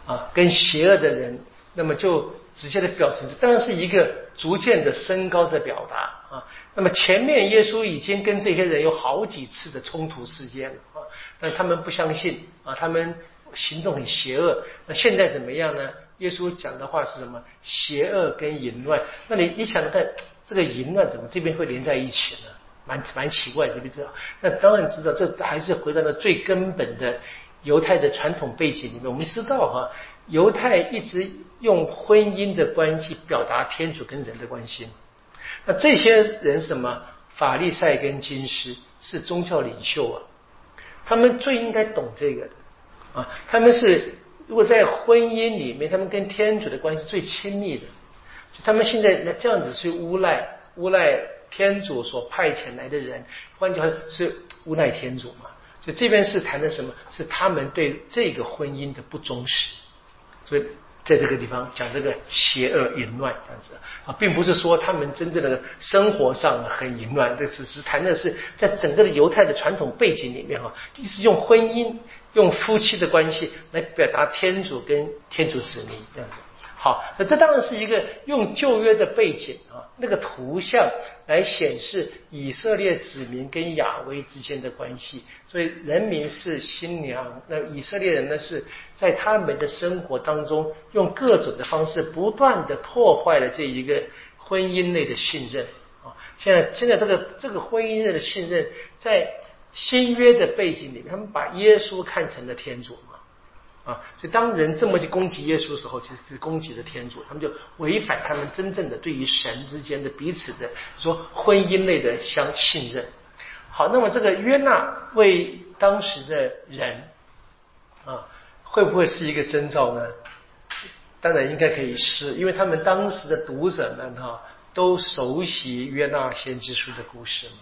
啊，跟邪恶的人，那么就直接的表成，当然是一个逐渐的升高的表达啊。那么前面耶稣已经跟这些人有好几次的冲突事件了啊，但他们不相信啊，他们。行动很邪恶，那现在怎么样呢？耶稣讲的话是什么？邪恶跟淫乱。那你你想看这个淫乱怎么这边会连在一起呢？蛮蛮奇怪，知不知道？那当然知道，这还是回到了最根本的犹太的传统背景里面。我们知道哈，犹太一直用婚姻的关系表达天主跟人的关系。那这些人什么？法利赛跟金师是宗教领袖啊，他们最应该懂这个的啊。他们是如果在婚姻里面，他们跟天主的关系最亲密的，他们现在那这样子去诬赖诬赖天主所派遣来的人，换句话是无奈天主嘛？所以这边是谈的什么？是他们对这个婚姻的不忠实，所以。在这个地方讲这个邪恶淫乱这样子啊，并不是说他们真正的生活上很淫乱，这只是谈的是在整个的犹太的传统背景里面哈，一直用婚姻、用夫妻的关系来表达天主跟天主子民这样子。好，那这当然是一个用旧约的背景啊，那个图像来显示以色列子民跟亚威之间的关系。所以人民是新娘，那以色列人呢是在他们的生活当中用各种的方式不断的破坏了这一个婚姻内的信任啊。现在现在这个这个婚姻内的信任，在新约的背景里面，他们把耶稣看成了天主。啊，所以当人这么去攻击耶稣的时候，其实是攻击的天主，他们就违反他们真正的对于神之间的彼此的说婚姻类的相信任。好，那么这个约纳为当时的人啊，会不会是一个征兆呢？当然应该可以是，因为他们当时的读者们哈都熟悉约纳先知书的故事嘛。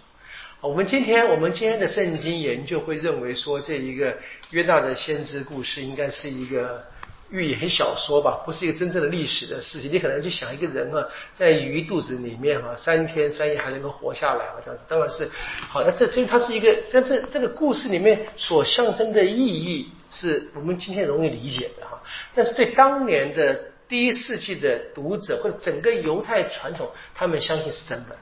我们今天我们今天的圣经研究会认为说，这一个约纳的先知故事应该是一个寓言小说吧，不是一个真正的历史的事情。你可能就想一个人啊，在鱼肚子里面哈，三天三夜还能够活下来啊，这样子当然是好。那这这它是一个，在这这个故事里面所象征的意义，是我们今天容易理解的哈。但是对当年的第一世纪的读者或者整个犹太传统，他们相信是真的。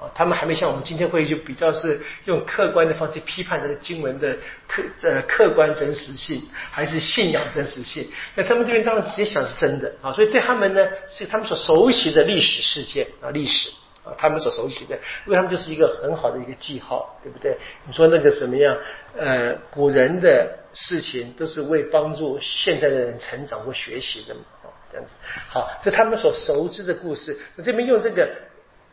啊，他们还没像我们今天会就比较是用客观的方式批判这个经文的客呃客观真实性，还是信仰真实性？那他们这边当然直接想是真的啊，所以对他们呢是他们所熟悉的历史事件啊历史啊，他们所熟悉的，为他们就是一个很好的一个记号，对不对？你说那个怎么样？呃，古人的事情都是为帮助现在的人成长或学习的嘛，哦，这样子。好，这他们所熟知的故事，那这边用这个。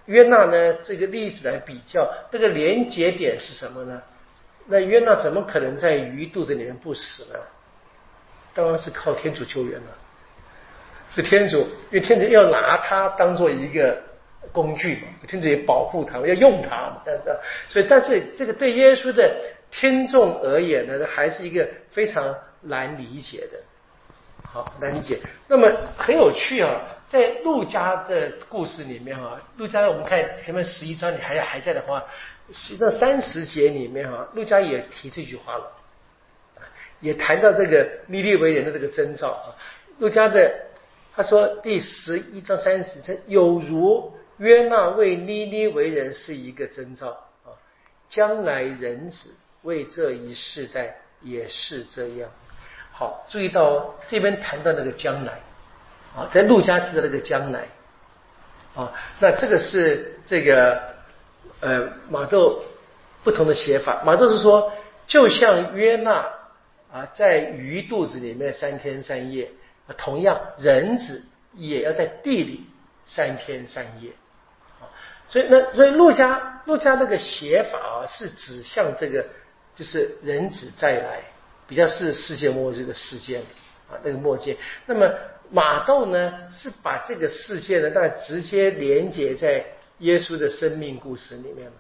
约纳呢？这个例子来比较，那个连结点是什么呢？那约纳怎么可能在鱼肚子里面不死呢？当然是靠天主救援了，是天主，因为天主要拿他当做一个工具嘛，天主也保护他，要用他嘛，这样。所以，但是这个对耶稣的听众而言呢，还是一个非常难理解的。好，难理解。那么很有趣啊。在陆家的故事里面哈，陆家我们看前面十一章你还还在的话，实际上三十节里面哈，陆家也提这句话了，也谈到这个尼利为人的这个征兆啊。陆家的他说第十一章三十节有如约纳为尼利为人是一个征兆啊，将来人子为这一世代也是这样。好，注意到这边谈到那个将来。啊，在陆家的那个将来，啊，那这个是这个呃马窦不同的写法。马窦是说，就像约纳啊在鱼肚子里面三天三夜，同样人子也要在地里三天三夜。啊，所以那所以陆家陆家那个写法啊，是指向这个就是人子再来，比较是世界末日的事件啊那个末界。那么。马窦呢是把这个世界呢，当然直接连接在耶稣的生命故事里面了。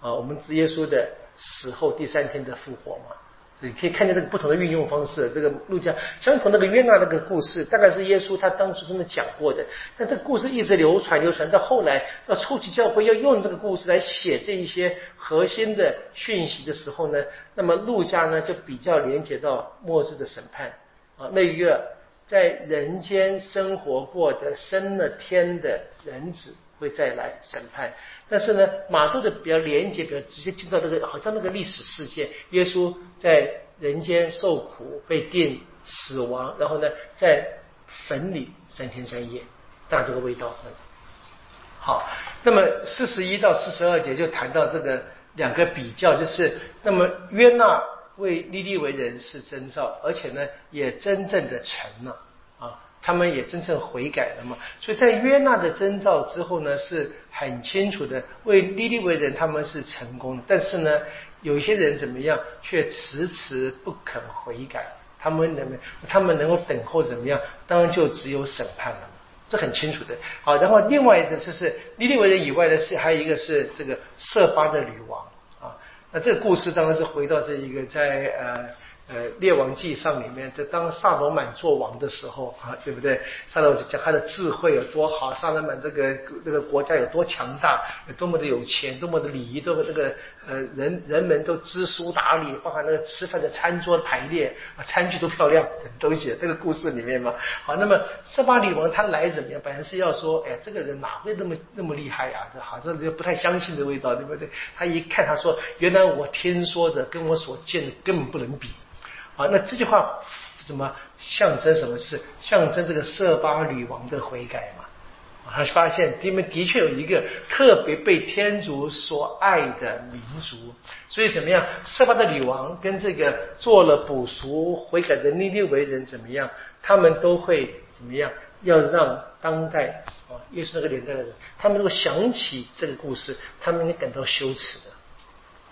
啊，我们知耶稣的死后第三天的复活嘛，你可以看见这个不同的运用方式。这个路加相同那个约纳那个故事，大概是耶稣他当初真的讲过的，但这个故事一直流传流传到后来，到初期教会要用这个故事来写这一些核心的讯息的时候呢，那么路加呢就比较连接到末日的审判啊那一个。在人间生活过的升了天的人子会再来审判，但是呢，马窦的比较廉洁，比较直接进到那个好像那个历史事件，耶稣在人间受苦、被钉、死亡，然后呢，在坟里三天三夜，大这个味道。好，那么四十一到四十二节就谈到这个两个比较，就是那么约纳为利利为人是征兆，而且呢也真正的成了，他们也真正悔改了嘛。所以在约纳的征兆之后呢，是很清楚的为利利为人他们是成功的，但是呢有一些人怎么样却迟迟不肯悔改。他们能，他们能够等候怎么样？当然就只有审判了，这很清楚的。好，然后另外一个就是利利维人以外的是，还有一个是这个色巴的女王啊。那这个故事当然是回到这一个在呃。呃，《列王纪上》里面，就当萨罗满做王的时候啊，对不对？萨罗就讲他的智慧有多好，萨罗满这个这个国家有多强大，有多么的有钱，多么的礼仪，多么这个呃人人们都知书达理，包括那个吃饭的餐桌排列啊，餐具都漂亮，等东西这个故事里面嘛。好，那么色巴女王她来怎么样？本来是要说，哎，这个人哪会那么那么厉害呀？这好像就不太相信的味道，对不对？他一看，他说，原来我听说的跟我所见的根本不能比。啊，那这句话什么象征什么事？象征这个色巴女王的悔改嘛？他发现他们的确有一个特别被天主所爱的民族，所以怎么样？色巴的女王跟这个做了补赎悔改的尼利维人怎么样？他们都会怎么样？要让当代啊，耶稣那个年代的人，他们如果想起这个故事，他们会感到羞耻的。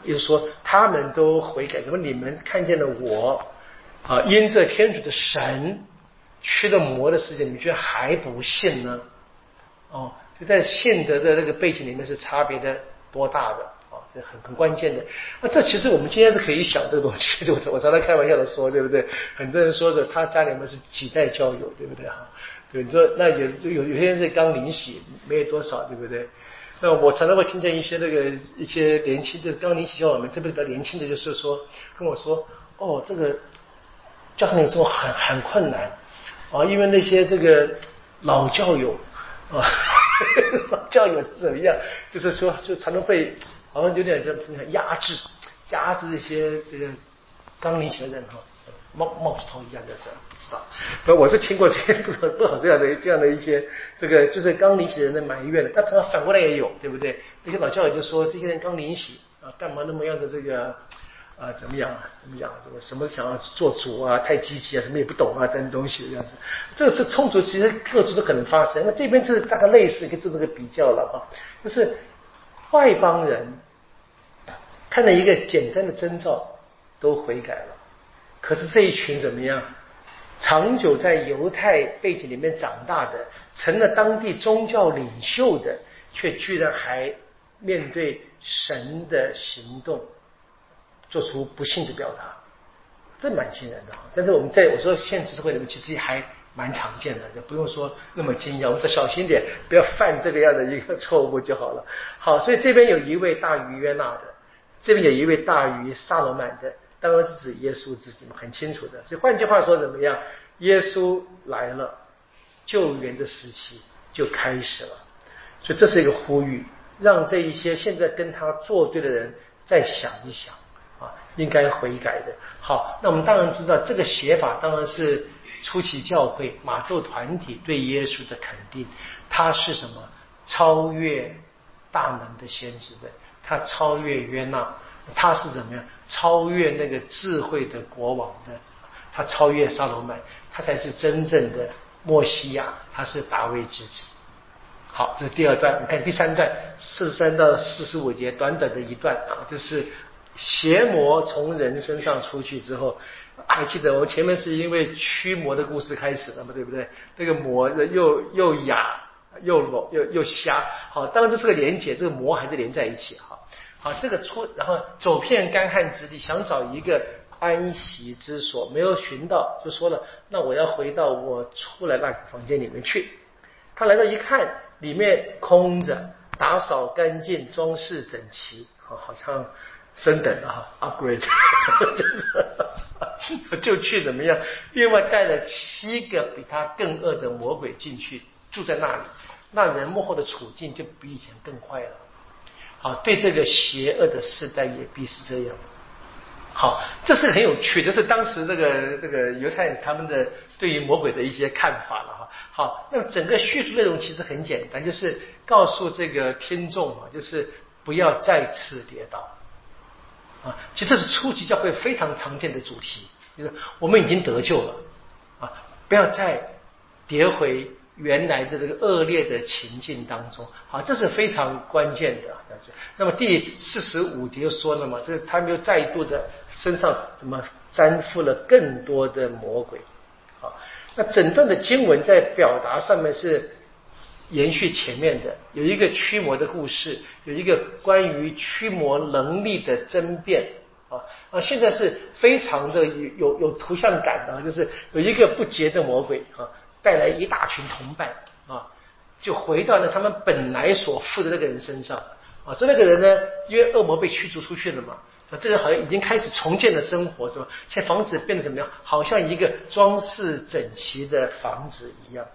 也就是说，他们都悔改。怎么你们看见了我啊？因着天主的神驱了魔的事情，你们居然还不信呢？哦，就在信德的那个背景里面是差别的多大的啊？这很很关键的。那这其实我们今天是可以想这个东西。我 我常常开玩笑的说，对不对？很多人说的，他家里面是几代交友，对不对哈？对，你说那有有有些人是刚临洗，没有多少，对不对？那我常常会听见一些那个一些年轻的刚临洗教我们，特别比较年轻的，就是说跟我说，哦，这个教会里生活很很困难啊，因为那些这个老教友啊，老教友是怎么样？就是说，就常常会好像有点像压制压制一些这个刚临洗的人哈。冒冒出头一样的这样，知道？不，我是听过这些不少不少这样的这样的一些这个，就是刚临洗人的埋怨的。但他反过来也有，对不对？那些老教友就说，这些人刚临洗啊，干嘛那么样的这个啊？怎么样啊？怎么讲？这个什么想要做主啊？太积极啊？什么也不懂啊？等东西这样子。这个是冲突，其实各处都可能发生。那这边是大概类似，可以做这个比较了啊。就是外邦人看到一个简单的征兆，都悔改了。可是这一群怎么样？长久在犹太背景里面长大的，成了当地宗教领袖的，却居然还面对神的行动，做出不幸的表达，这蛮惊人的。但是我们在我说现实社会里面，其实还蛮常见的，就不用说那么惊讶。我们再小心点，不要犯这个样的一个错误就好了。好，所以这边有一位大于约纳的，这边有一位大于萨罗曼的。当然是指耶稣自己嘛，很清楚的。所以换句话说，怎么样？耶稣来了，救援的时期就开始了。所以这是一个呼吁，让这一些现在跟他作对的人再想一想啊，应该悔改的。好，那我们当然知道这个写法当然是初期教会马窦团体对耶稣的肯定。他是什么？超越大门的先知的，他超越约纳。他是怎么样超越那个智慧的国王的？他超越沙罗曼，他才是真正的墨西亚，他是大卫之子。好，这是第二段。你看第三段，四十三到四十五节，短短的一段啊，就是邪魔从人身上出去之后，还记得我前面是因为驱魔的故事开始的嘛，对不对？这个魔又又哑又聋又又瞎。好，当然这是个连结，这个魔还是连在一起哈。好，这个出，然后走遍干旱之地，想找一个安息之所，没有寻到，就说了，那我要回到我出来那个房间里面去。他来到一看，里面空着，打扫干净，装饰整齐，好，好像升等啊，upgrade，就去怎么样？另外带了七个比他更恶的魔鬼进去，住在那里，那人幕后的处境就比以前更坏了。啊，对这个邪恶的时代也必是这样。好，这是很有趣，就是当时这个这个犹太人他们的对于魔鬼的一些看法了哈。好，那么整个叙述内容其实很简单，就是告诉这个听众啊，就是不要再次跌倒啊。其实这是初级教会非常常见的主题，就是我们已经得救了啊，不要再跌回。原来的这个恶劣的情境当中，好，这是非常关键的。但是，那么第四十五节说了嘛，这他们又再度的身上怎么沾附了更多的魔鬼？好，那整段的经文在表达上面是延续前面的，有一个驱魔的故事，有一个关于驱魔能力的争辩啊啊，现在是非常的有有有图像感的，就是有一个不洁的魔鬼啊。带来一大群同伴啊，就回到了他们本来所附的那个人身上啊。所以那个人呢，因为恶魔被驱逐出去了嘛，啊，这个好像已经开始重建了生活，是吧？现在房子变得怎么样？好像一个装饰整齐的房子一样。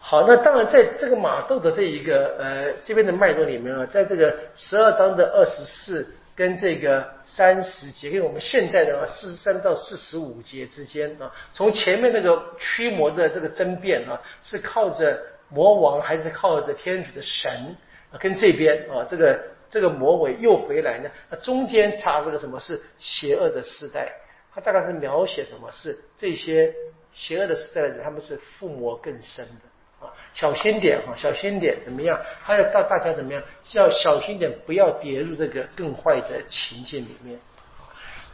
好，那当然在这个马豆的这一个呃这边的脉络里面啊，在这个十二章的二十四。跟这个三十节，跟我们现在的四十三到四十五节之间啊，从前面那个驱魔的这个争辩啊，是靠着魔王还是靠着天主的神啊？跟这边啊，这个这个魔鬼又回来呢？那中间插这个什么是邪恶的时代？它大概是描写什么是这些邪恶的时代的人，他们是附魔更深的。啊，小心点哈，小心点怎么样？还要到大家怎么样？要小心点，不要跌入这个更坏的情境里面。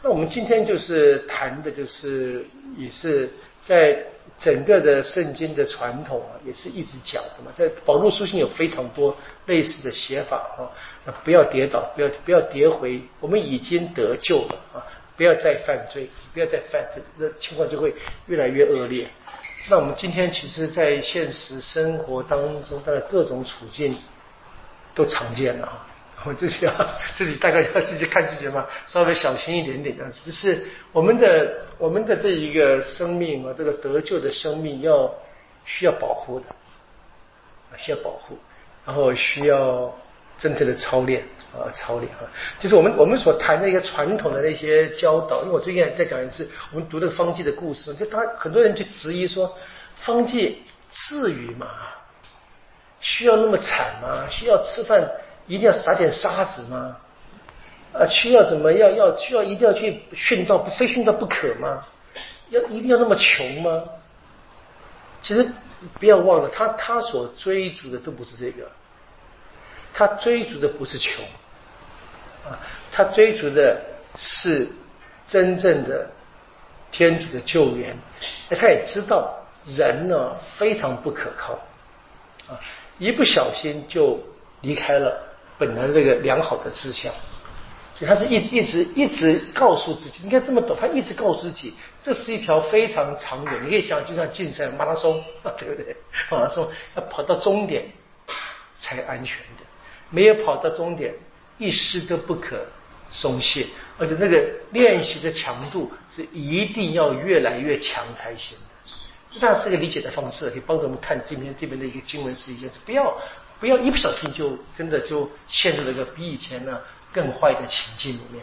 那我们今天就是谈的，就是也是在整个的圣经的传统啊，也是一直讲的嘛。在保罗书信有非常多类似的写法啊，不要跌倒，不要不要跌回，我们已经得救了啊，不要再犯罪，不要再犯，那情况就会越来越恶劣。那我们今天其实，在现实生活当中，的各种处境都常见了啊。我自己要，自己大概要自己看自己嘛，稍微小心一点点啊。只是我们的我们的这一个生命啊，这个得救的生命要需要保护的，需要保护，然后需要。真正的操练啊，操练啊，就是我们我们所谈的一个传统的那些教导。因为我最近在讲一次，我们读那个方济的故事，就他很多人就质疑说，方济至于吗？需要那么惨吗？需要吃饭一定要撒点沙子吗？啊，需要什么？要要需要一定要去殉道，不非殉道不可吗？要一定要那么穷吗？其实不要忘了，他他所追逐的都不是这个。他追逐的不是穷啊，他追逐的是真正的天主的救援。他也知道人呢非常不可靠啊，一不小心就离开了本来这个良好的志向，所以他是一一直一直告诉自己，你看这么短，他一直告诉自己，这是一条非常长远。你可以想，就像竞赛马拉松，对不对？马拉松要跑到终点才安全的。没有跑到终点，一丝都不可松懈，而且那个练习的强度是一定要越来越强才行的。那是个理解的方式，可以帮助我们看这边这边的一个经文是一件事，不要不要一不小心就真的就陷入了一个比以前呢更坏的情境里面。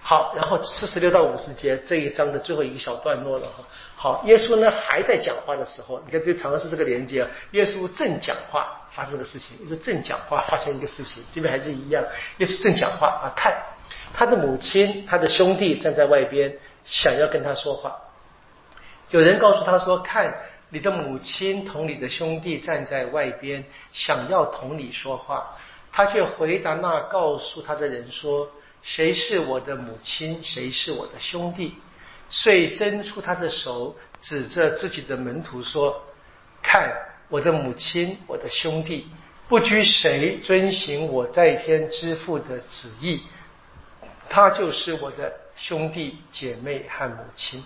好，然后四十六到五十节这一章的最后一个小段落了哈。好，耶稣呢还在讲话的时候，你看这常常是这个连接啊。耶稣正讲话，发生个事情；耶稣正讲话，发生一个事情，这边还是一样。耶稣正讲话啊，看他的母亲、他的兄弟站在外边，想要跟他说话。有人告诉他说：“看，你的母亲同你的兄弟站在外边，想要同你说话。”他却回答那告诉他的人说：“谁是我的母亲？谁是我的兄弟？”遂伸出他的手，指着自己的门徒说：“看，我的母亲，我的兄弟，不拘谁遵行我在天之父的旨意，他就是我的兄弟姐妹和母亲。”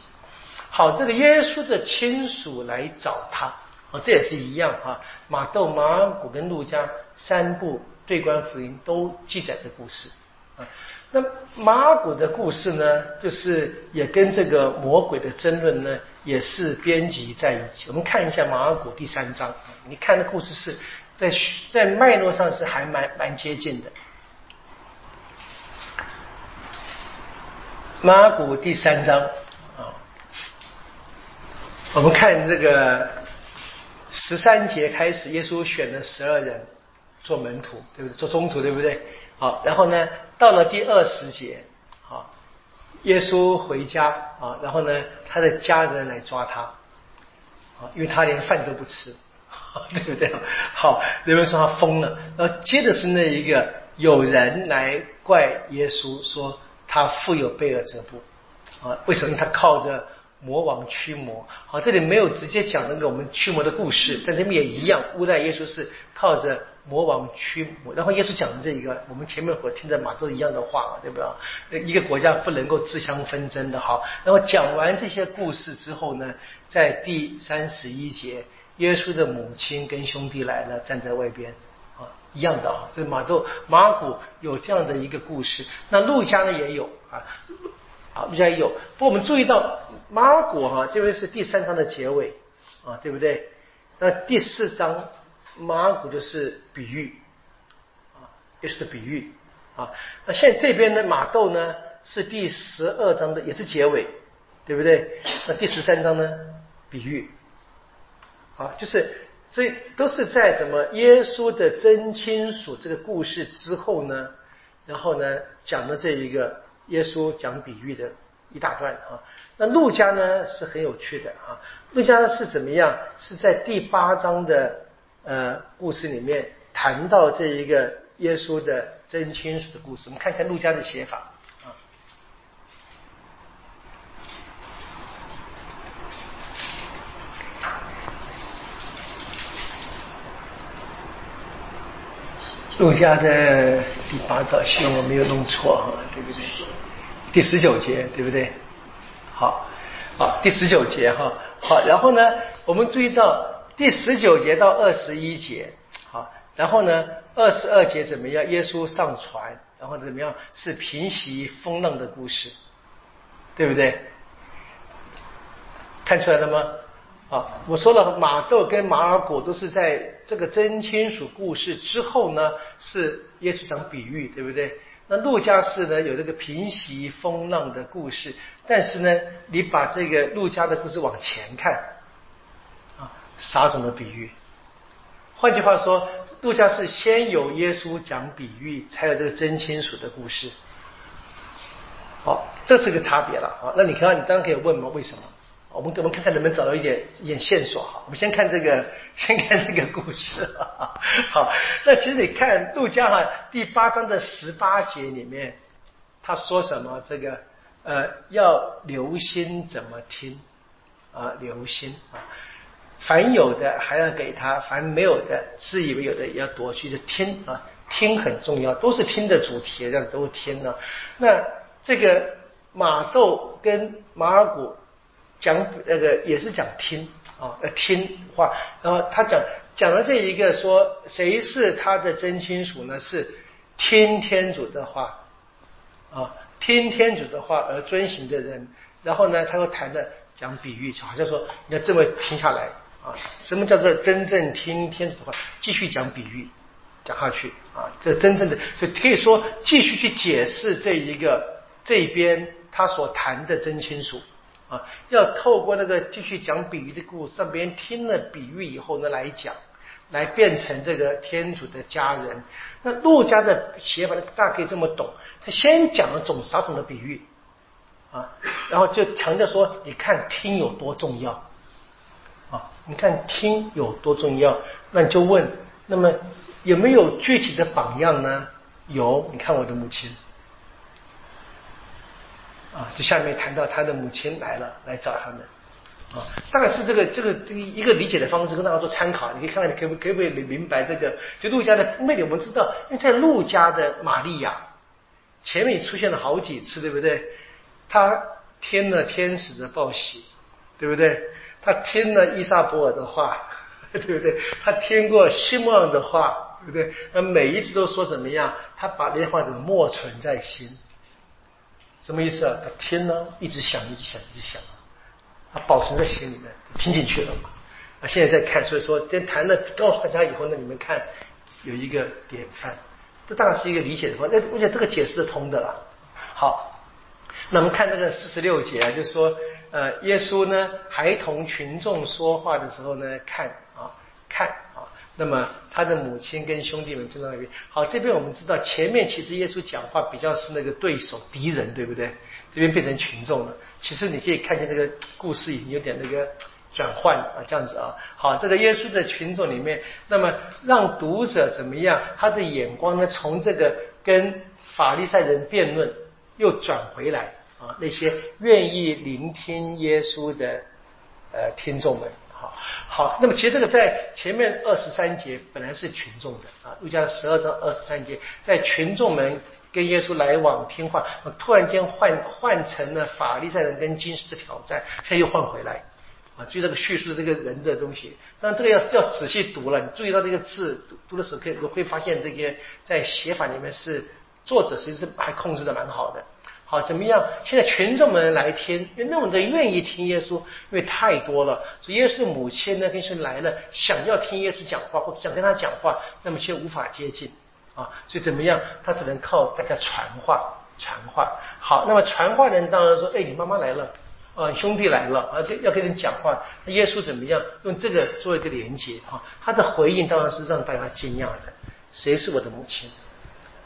好，这个耶稣的亲属来找他，啊，这也是一样啊。马窦、马尔谷跟路加三部对观福音都记载这故事啊。那马古的故事呢，就是也跟这个魔鬼的争论呢，也是编辑在一起。我们看一下马古第三章，你看的故事是在在脉络上是还蛮蛮接近的。马古第三章啊，我们看这个十三节开始，耶稣选了十二人做门徒，对不对？做中途，对不对？好，然后呢，到了第二十节，啊，耶稣回家啊，然后呢，他的家人来抓他，啊，因为他连饭都不吃。对不对？好，人们说他疯了。然后接着是那一个有人来怪耶稣，说他富有贝尔泽布啊？为什么他靠着魔王驱魔？好，这里没有直接讲那个我们驱魔的故事，但这边也一样，诬赖耶稣是靠着魔王驱魔。然后耶稣讲的这一个，我们前面我听的马都一样的话嘛，对不对？一个国家不能够自相纷争的。好，然后讲完这些故事之后呢，在第三十一节。耶稣的母亲跟兄弟来了，站在外边，啊，一样的啊。这马窦、马古有这样的一个故事，那路加呢也有啊，啊，路加也有。不过我们注意到马古哈，这边是第三章的结尾啊，对不对？那第四章马古就是比喻啊，耶稣的比喻啊。那现在这边的马窦呢是第十二章的，也是结尾，对不对？那第十三章呢，比喻。啊，就是，所以都是在怎么耶稣的真亲属这个故事之后呢，然后呢讲的这一个耶稣讲比喻的一大段啊。那路加呢是很有趣的啊，路加是怎么样？是在第八章的呃故事里面谈到这一个耶稣的真亲属的故事。我们看一下路加的写法啊。路加的第八章，希望我没有弄错哈，对不对？第十九节，对不对？好，好，第十九节哈，好，然后呢，我们注意到第十九节到二十一节，好，然后呢，二十二节怎么样？耶稣上船，然后怎么样？是平息风浪的故事，对不对？看出来了吗？啊，我说了，马窦跟马尔果都是在这个真亲属故事之后呢，是耶稣讲比喻，对不对？那路加是呢有这个平息风浪的故事，但是呢，你把这个路加的故事往前看，撒种的比喻。换句话说，路加是先有耶稣讲比喻，才有这个真亲属的故事。好，这是个差别了。啊，那你看，你当然可以问嘛，为什么？我们我们看看能不能找到一点一点线索哈。我们先看这个，先看这个故事。好，那其实你看路加哈第八章的十八节里面，他说什么？这个呃，要留心怎么听啊，留心啊。凡有的还要给他，凡没有的，自以为有的也要夺去。就听啊，听很重要，都是听的主题，这样都听呢。那这个马窦跟马尔古。讲那个也是讲听啊，要听话。然后他讲讲了这一个说，谁是他的真亲属呢？是听天主的话啊，听天主的话而遵行的人。然后呢，他又谈的讲比喻，就好像说你要这么听下来什么叫做真正听天主的话？继续讲比喻，讲下去啊，这真正的就可以说继续去解释这一个这边他所谈的真亲属。啊，要透过那个继续讲比喻的故事，让别人听了比喻以后呢，来讲，来变成这个天主的家人。那陆家的写法呢，大家可以这么懂：他先讲了种啥种的比喻啊，然后就强调说，你看听有多重要，你看听有多重要。那你就问，那么有没有具体的榜样呢？有，你看我的母亲。啊，就下面谈到他的母亲来了，来找他们，啊，大概是这个这个这个一个理解的方式，跟大家做参考。你可以看看，你可不可不可以明白这个？就陆家的魅力，我们知道，因为在陆家的玛利亚前面出现了好几次，对不对？他听了天使的报喜，对不对？他听了伊莎伯尔的话，对不对？他听过希望的话，对不对？那每一次都说怎么样？他把那些话怎么默存在心？什么意思啊？他听呢，一直想，一直想，一直想，他保存在心里面，听进去了嘛。啊，现在在看，所以说，先谈了告诉大家以后呢，你们看有一个典范，这当然是一个理解的话，那而且这个解释通的了。好，那我们看这个四十六节啊，就是说，呃，耶稣呢还同群众说话的时候呢，看啊看啊，那么他的母亲跟兄弟们正在那边。好，这边我们知道前面其实耶稣讲话比较是那个对手敌人，对不对？这边变成群众了。其实你可以看见这个故事已经有点那个转换啊，这样子啊。好，这个耶稣的群众里面，那么让读者怎么样？他的眼光呢，从这个跟法利赛人辩论，又转回来啊，那些愿意聆听耶稣的呃听众们。好，好，那么其实这个在前面二十三节本来是群众的啊，路加十二章二十三节，在群众们。跟耶稣来往听话，突然间换换成了法利赛人跟军师的挑战，现在又换回来啊！就这个叙述这个人的东西，但这个要要仔细读了，你注意到这个字读读的时候，可以会发现这些在写法里面是作者其实是还控制的蛮好的。好，怎么样？现在群众们来听，因为那么多愿意听耶稣，因为太多了，所以耶稣的母亲呢跟是来了，想要听耶稣讲话或者想跟他讲话，那么却无法接近。啊，所以怎么样？他只能靠大家传话，传话。好，那么传话的人当然说：“哎，你妈妈来了，啊，兄弟来了，啊，要跟你讲话。”耶稣怎么样？用这个做一个连接，哈，他的回应当然是让大家惊讶的。谁是我的母亲？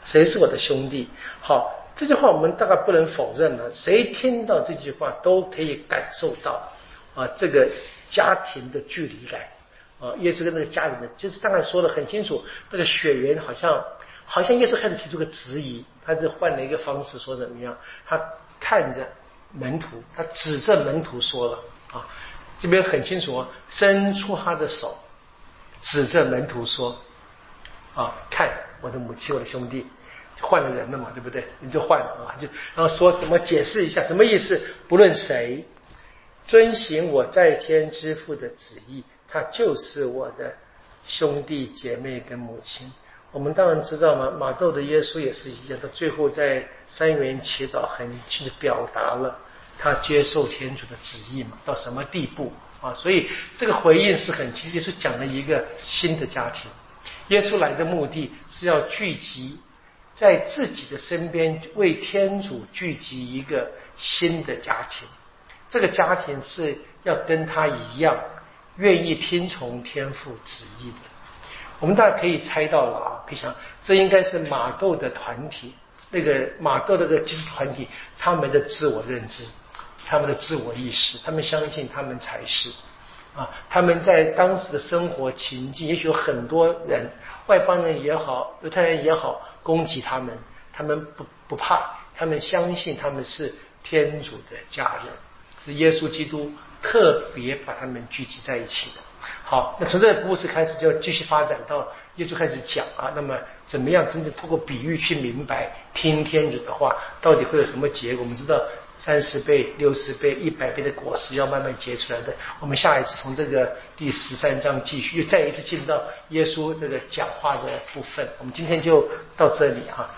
谁是我的兄弟？好，这句话我们大概不能否认了。谁听到这句话都可以感受到啊，这个家庭的距离感。啊，耶稣跟那个家人的，就是大概说的很清楚，那个血缘好像。好像耶稣开始提出个质疑，他就换了一个方式说怎么样？他看着门徒，他指着门徒说了啊，这边很清楚哦，伸出他的手，指着门徒说啊，看我的母亲，我的兄弟，换了人了嘛，对不对？你就换了啊，就然后说怎么解释一下什么意思？不论谁遵行我在天之父的旨意，他就是我的兄弟姐妹跟母亲。我们当然知道嘛，马窦的耶稣也是一样，他最后在三元祈祷，很清楚表达了他接受天主的旨意嘛，到什么地步啊？所以这个回应是很清，耶稣讲了一个新的家庭。耶稣来的目的是要聚集在自己的身边，为天主聚集一个新的家庭。这个家庭是要跟他一样，愿意听从天父旨意的。我们大家可以猜到了啊，可以想，这应该是马窦的团体，那个马窦那个基督团体，他们的自我认知，他们的自我意识，他们相信他们才是啊，他们在当时的生活情境，也许有很多人，外邦人也好，犹太人也好，攻击他们，他们不不怕，他们相信他们是天主的家人，是耶稣基督特别把他们聚集在一起的。好，那从这个故事开始就要继续发展到耶稣开始讲啊，那么怎么样真正通过比喻去明白听天主的话，到底会有什么结果？我们知道三十倍、六十倍、一百倍的果实要慢慢结出来的。我们下一次从这个第十三章继续，又再一次进入到耶稣那个讲话的部分。我们今天就到这里哈，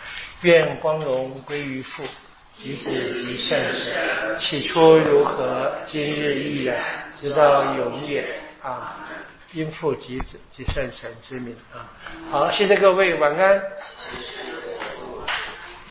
愿光荣归于父、及子、及圣神，起初如何，今日依然，直到永远。啊，应父及子及圣神之名啊！好，谢谢各位，晚安。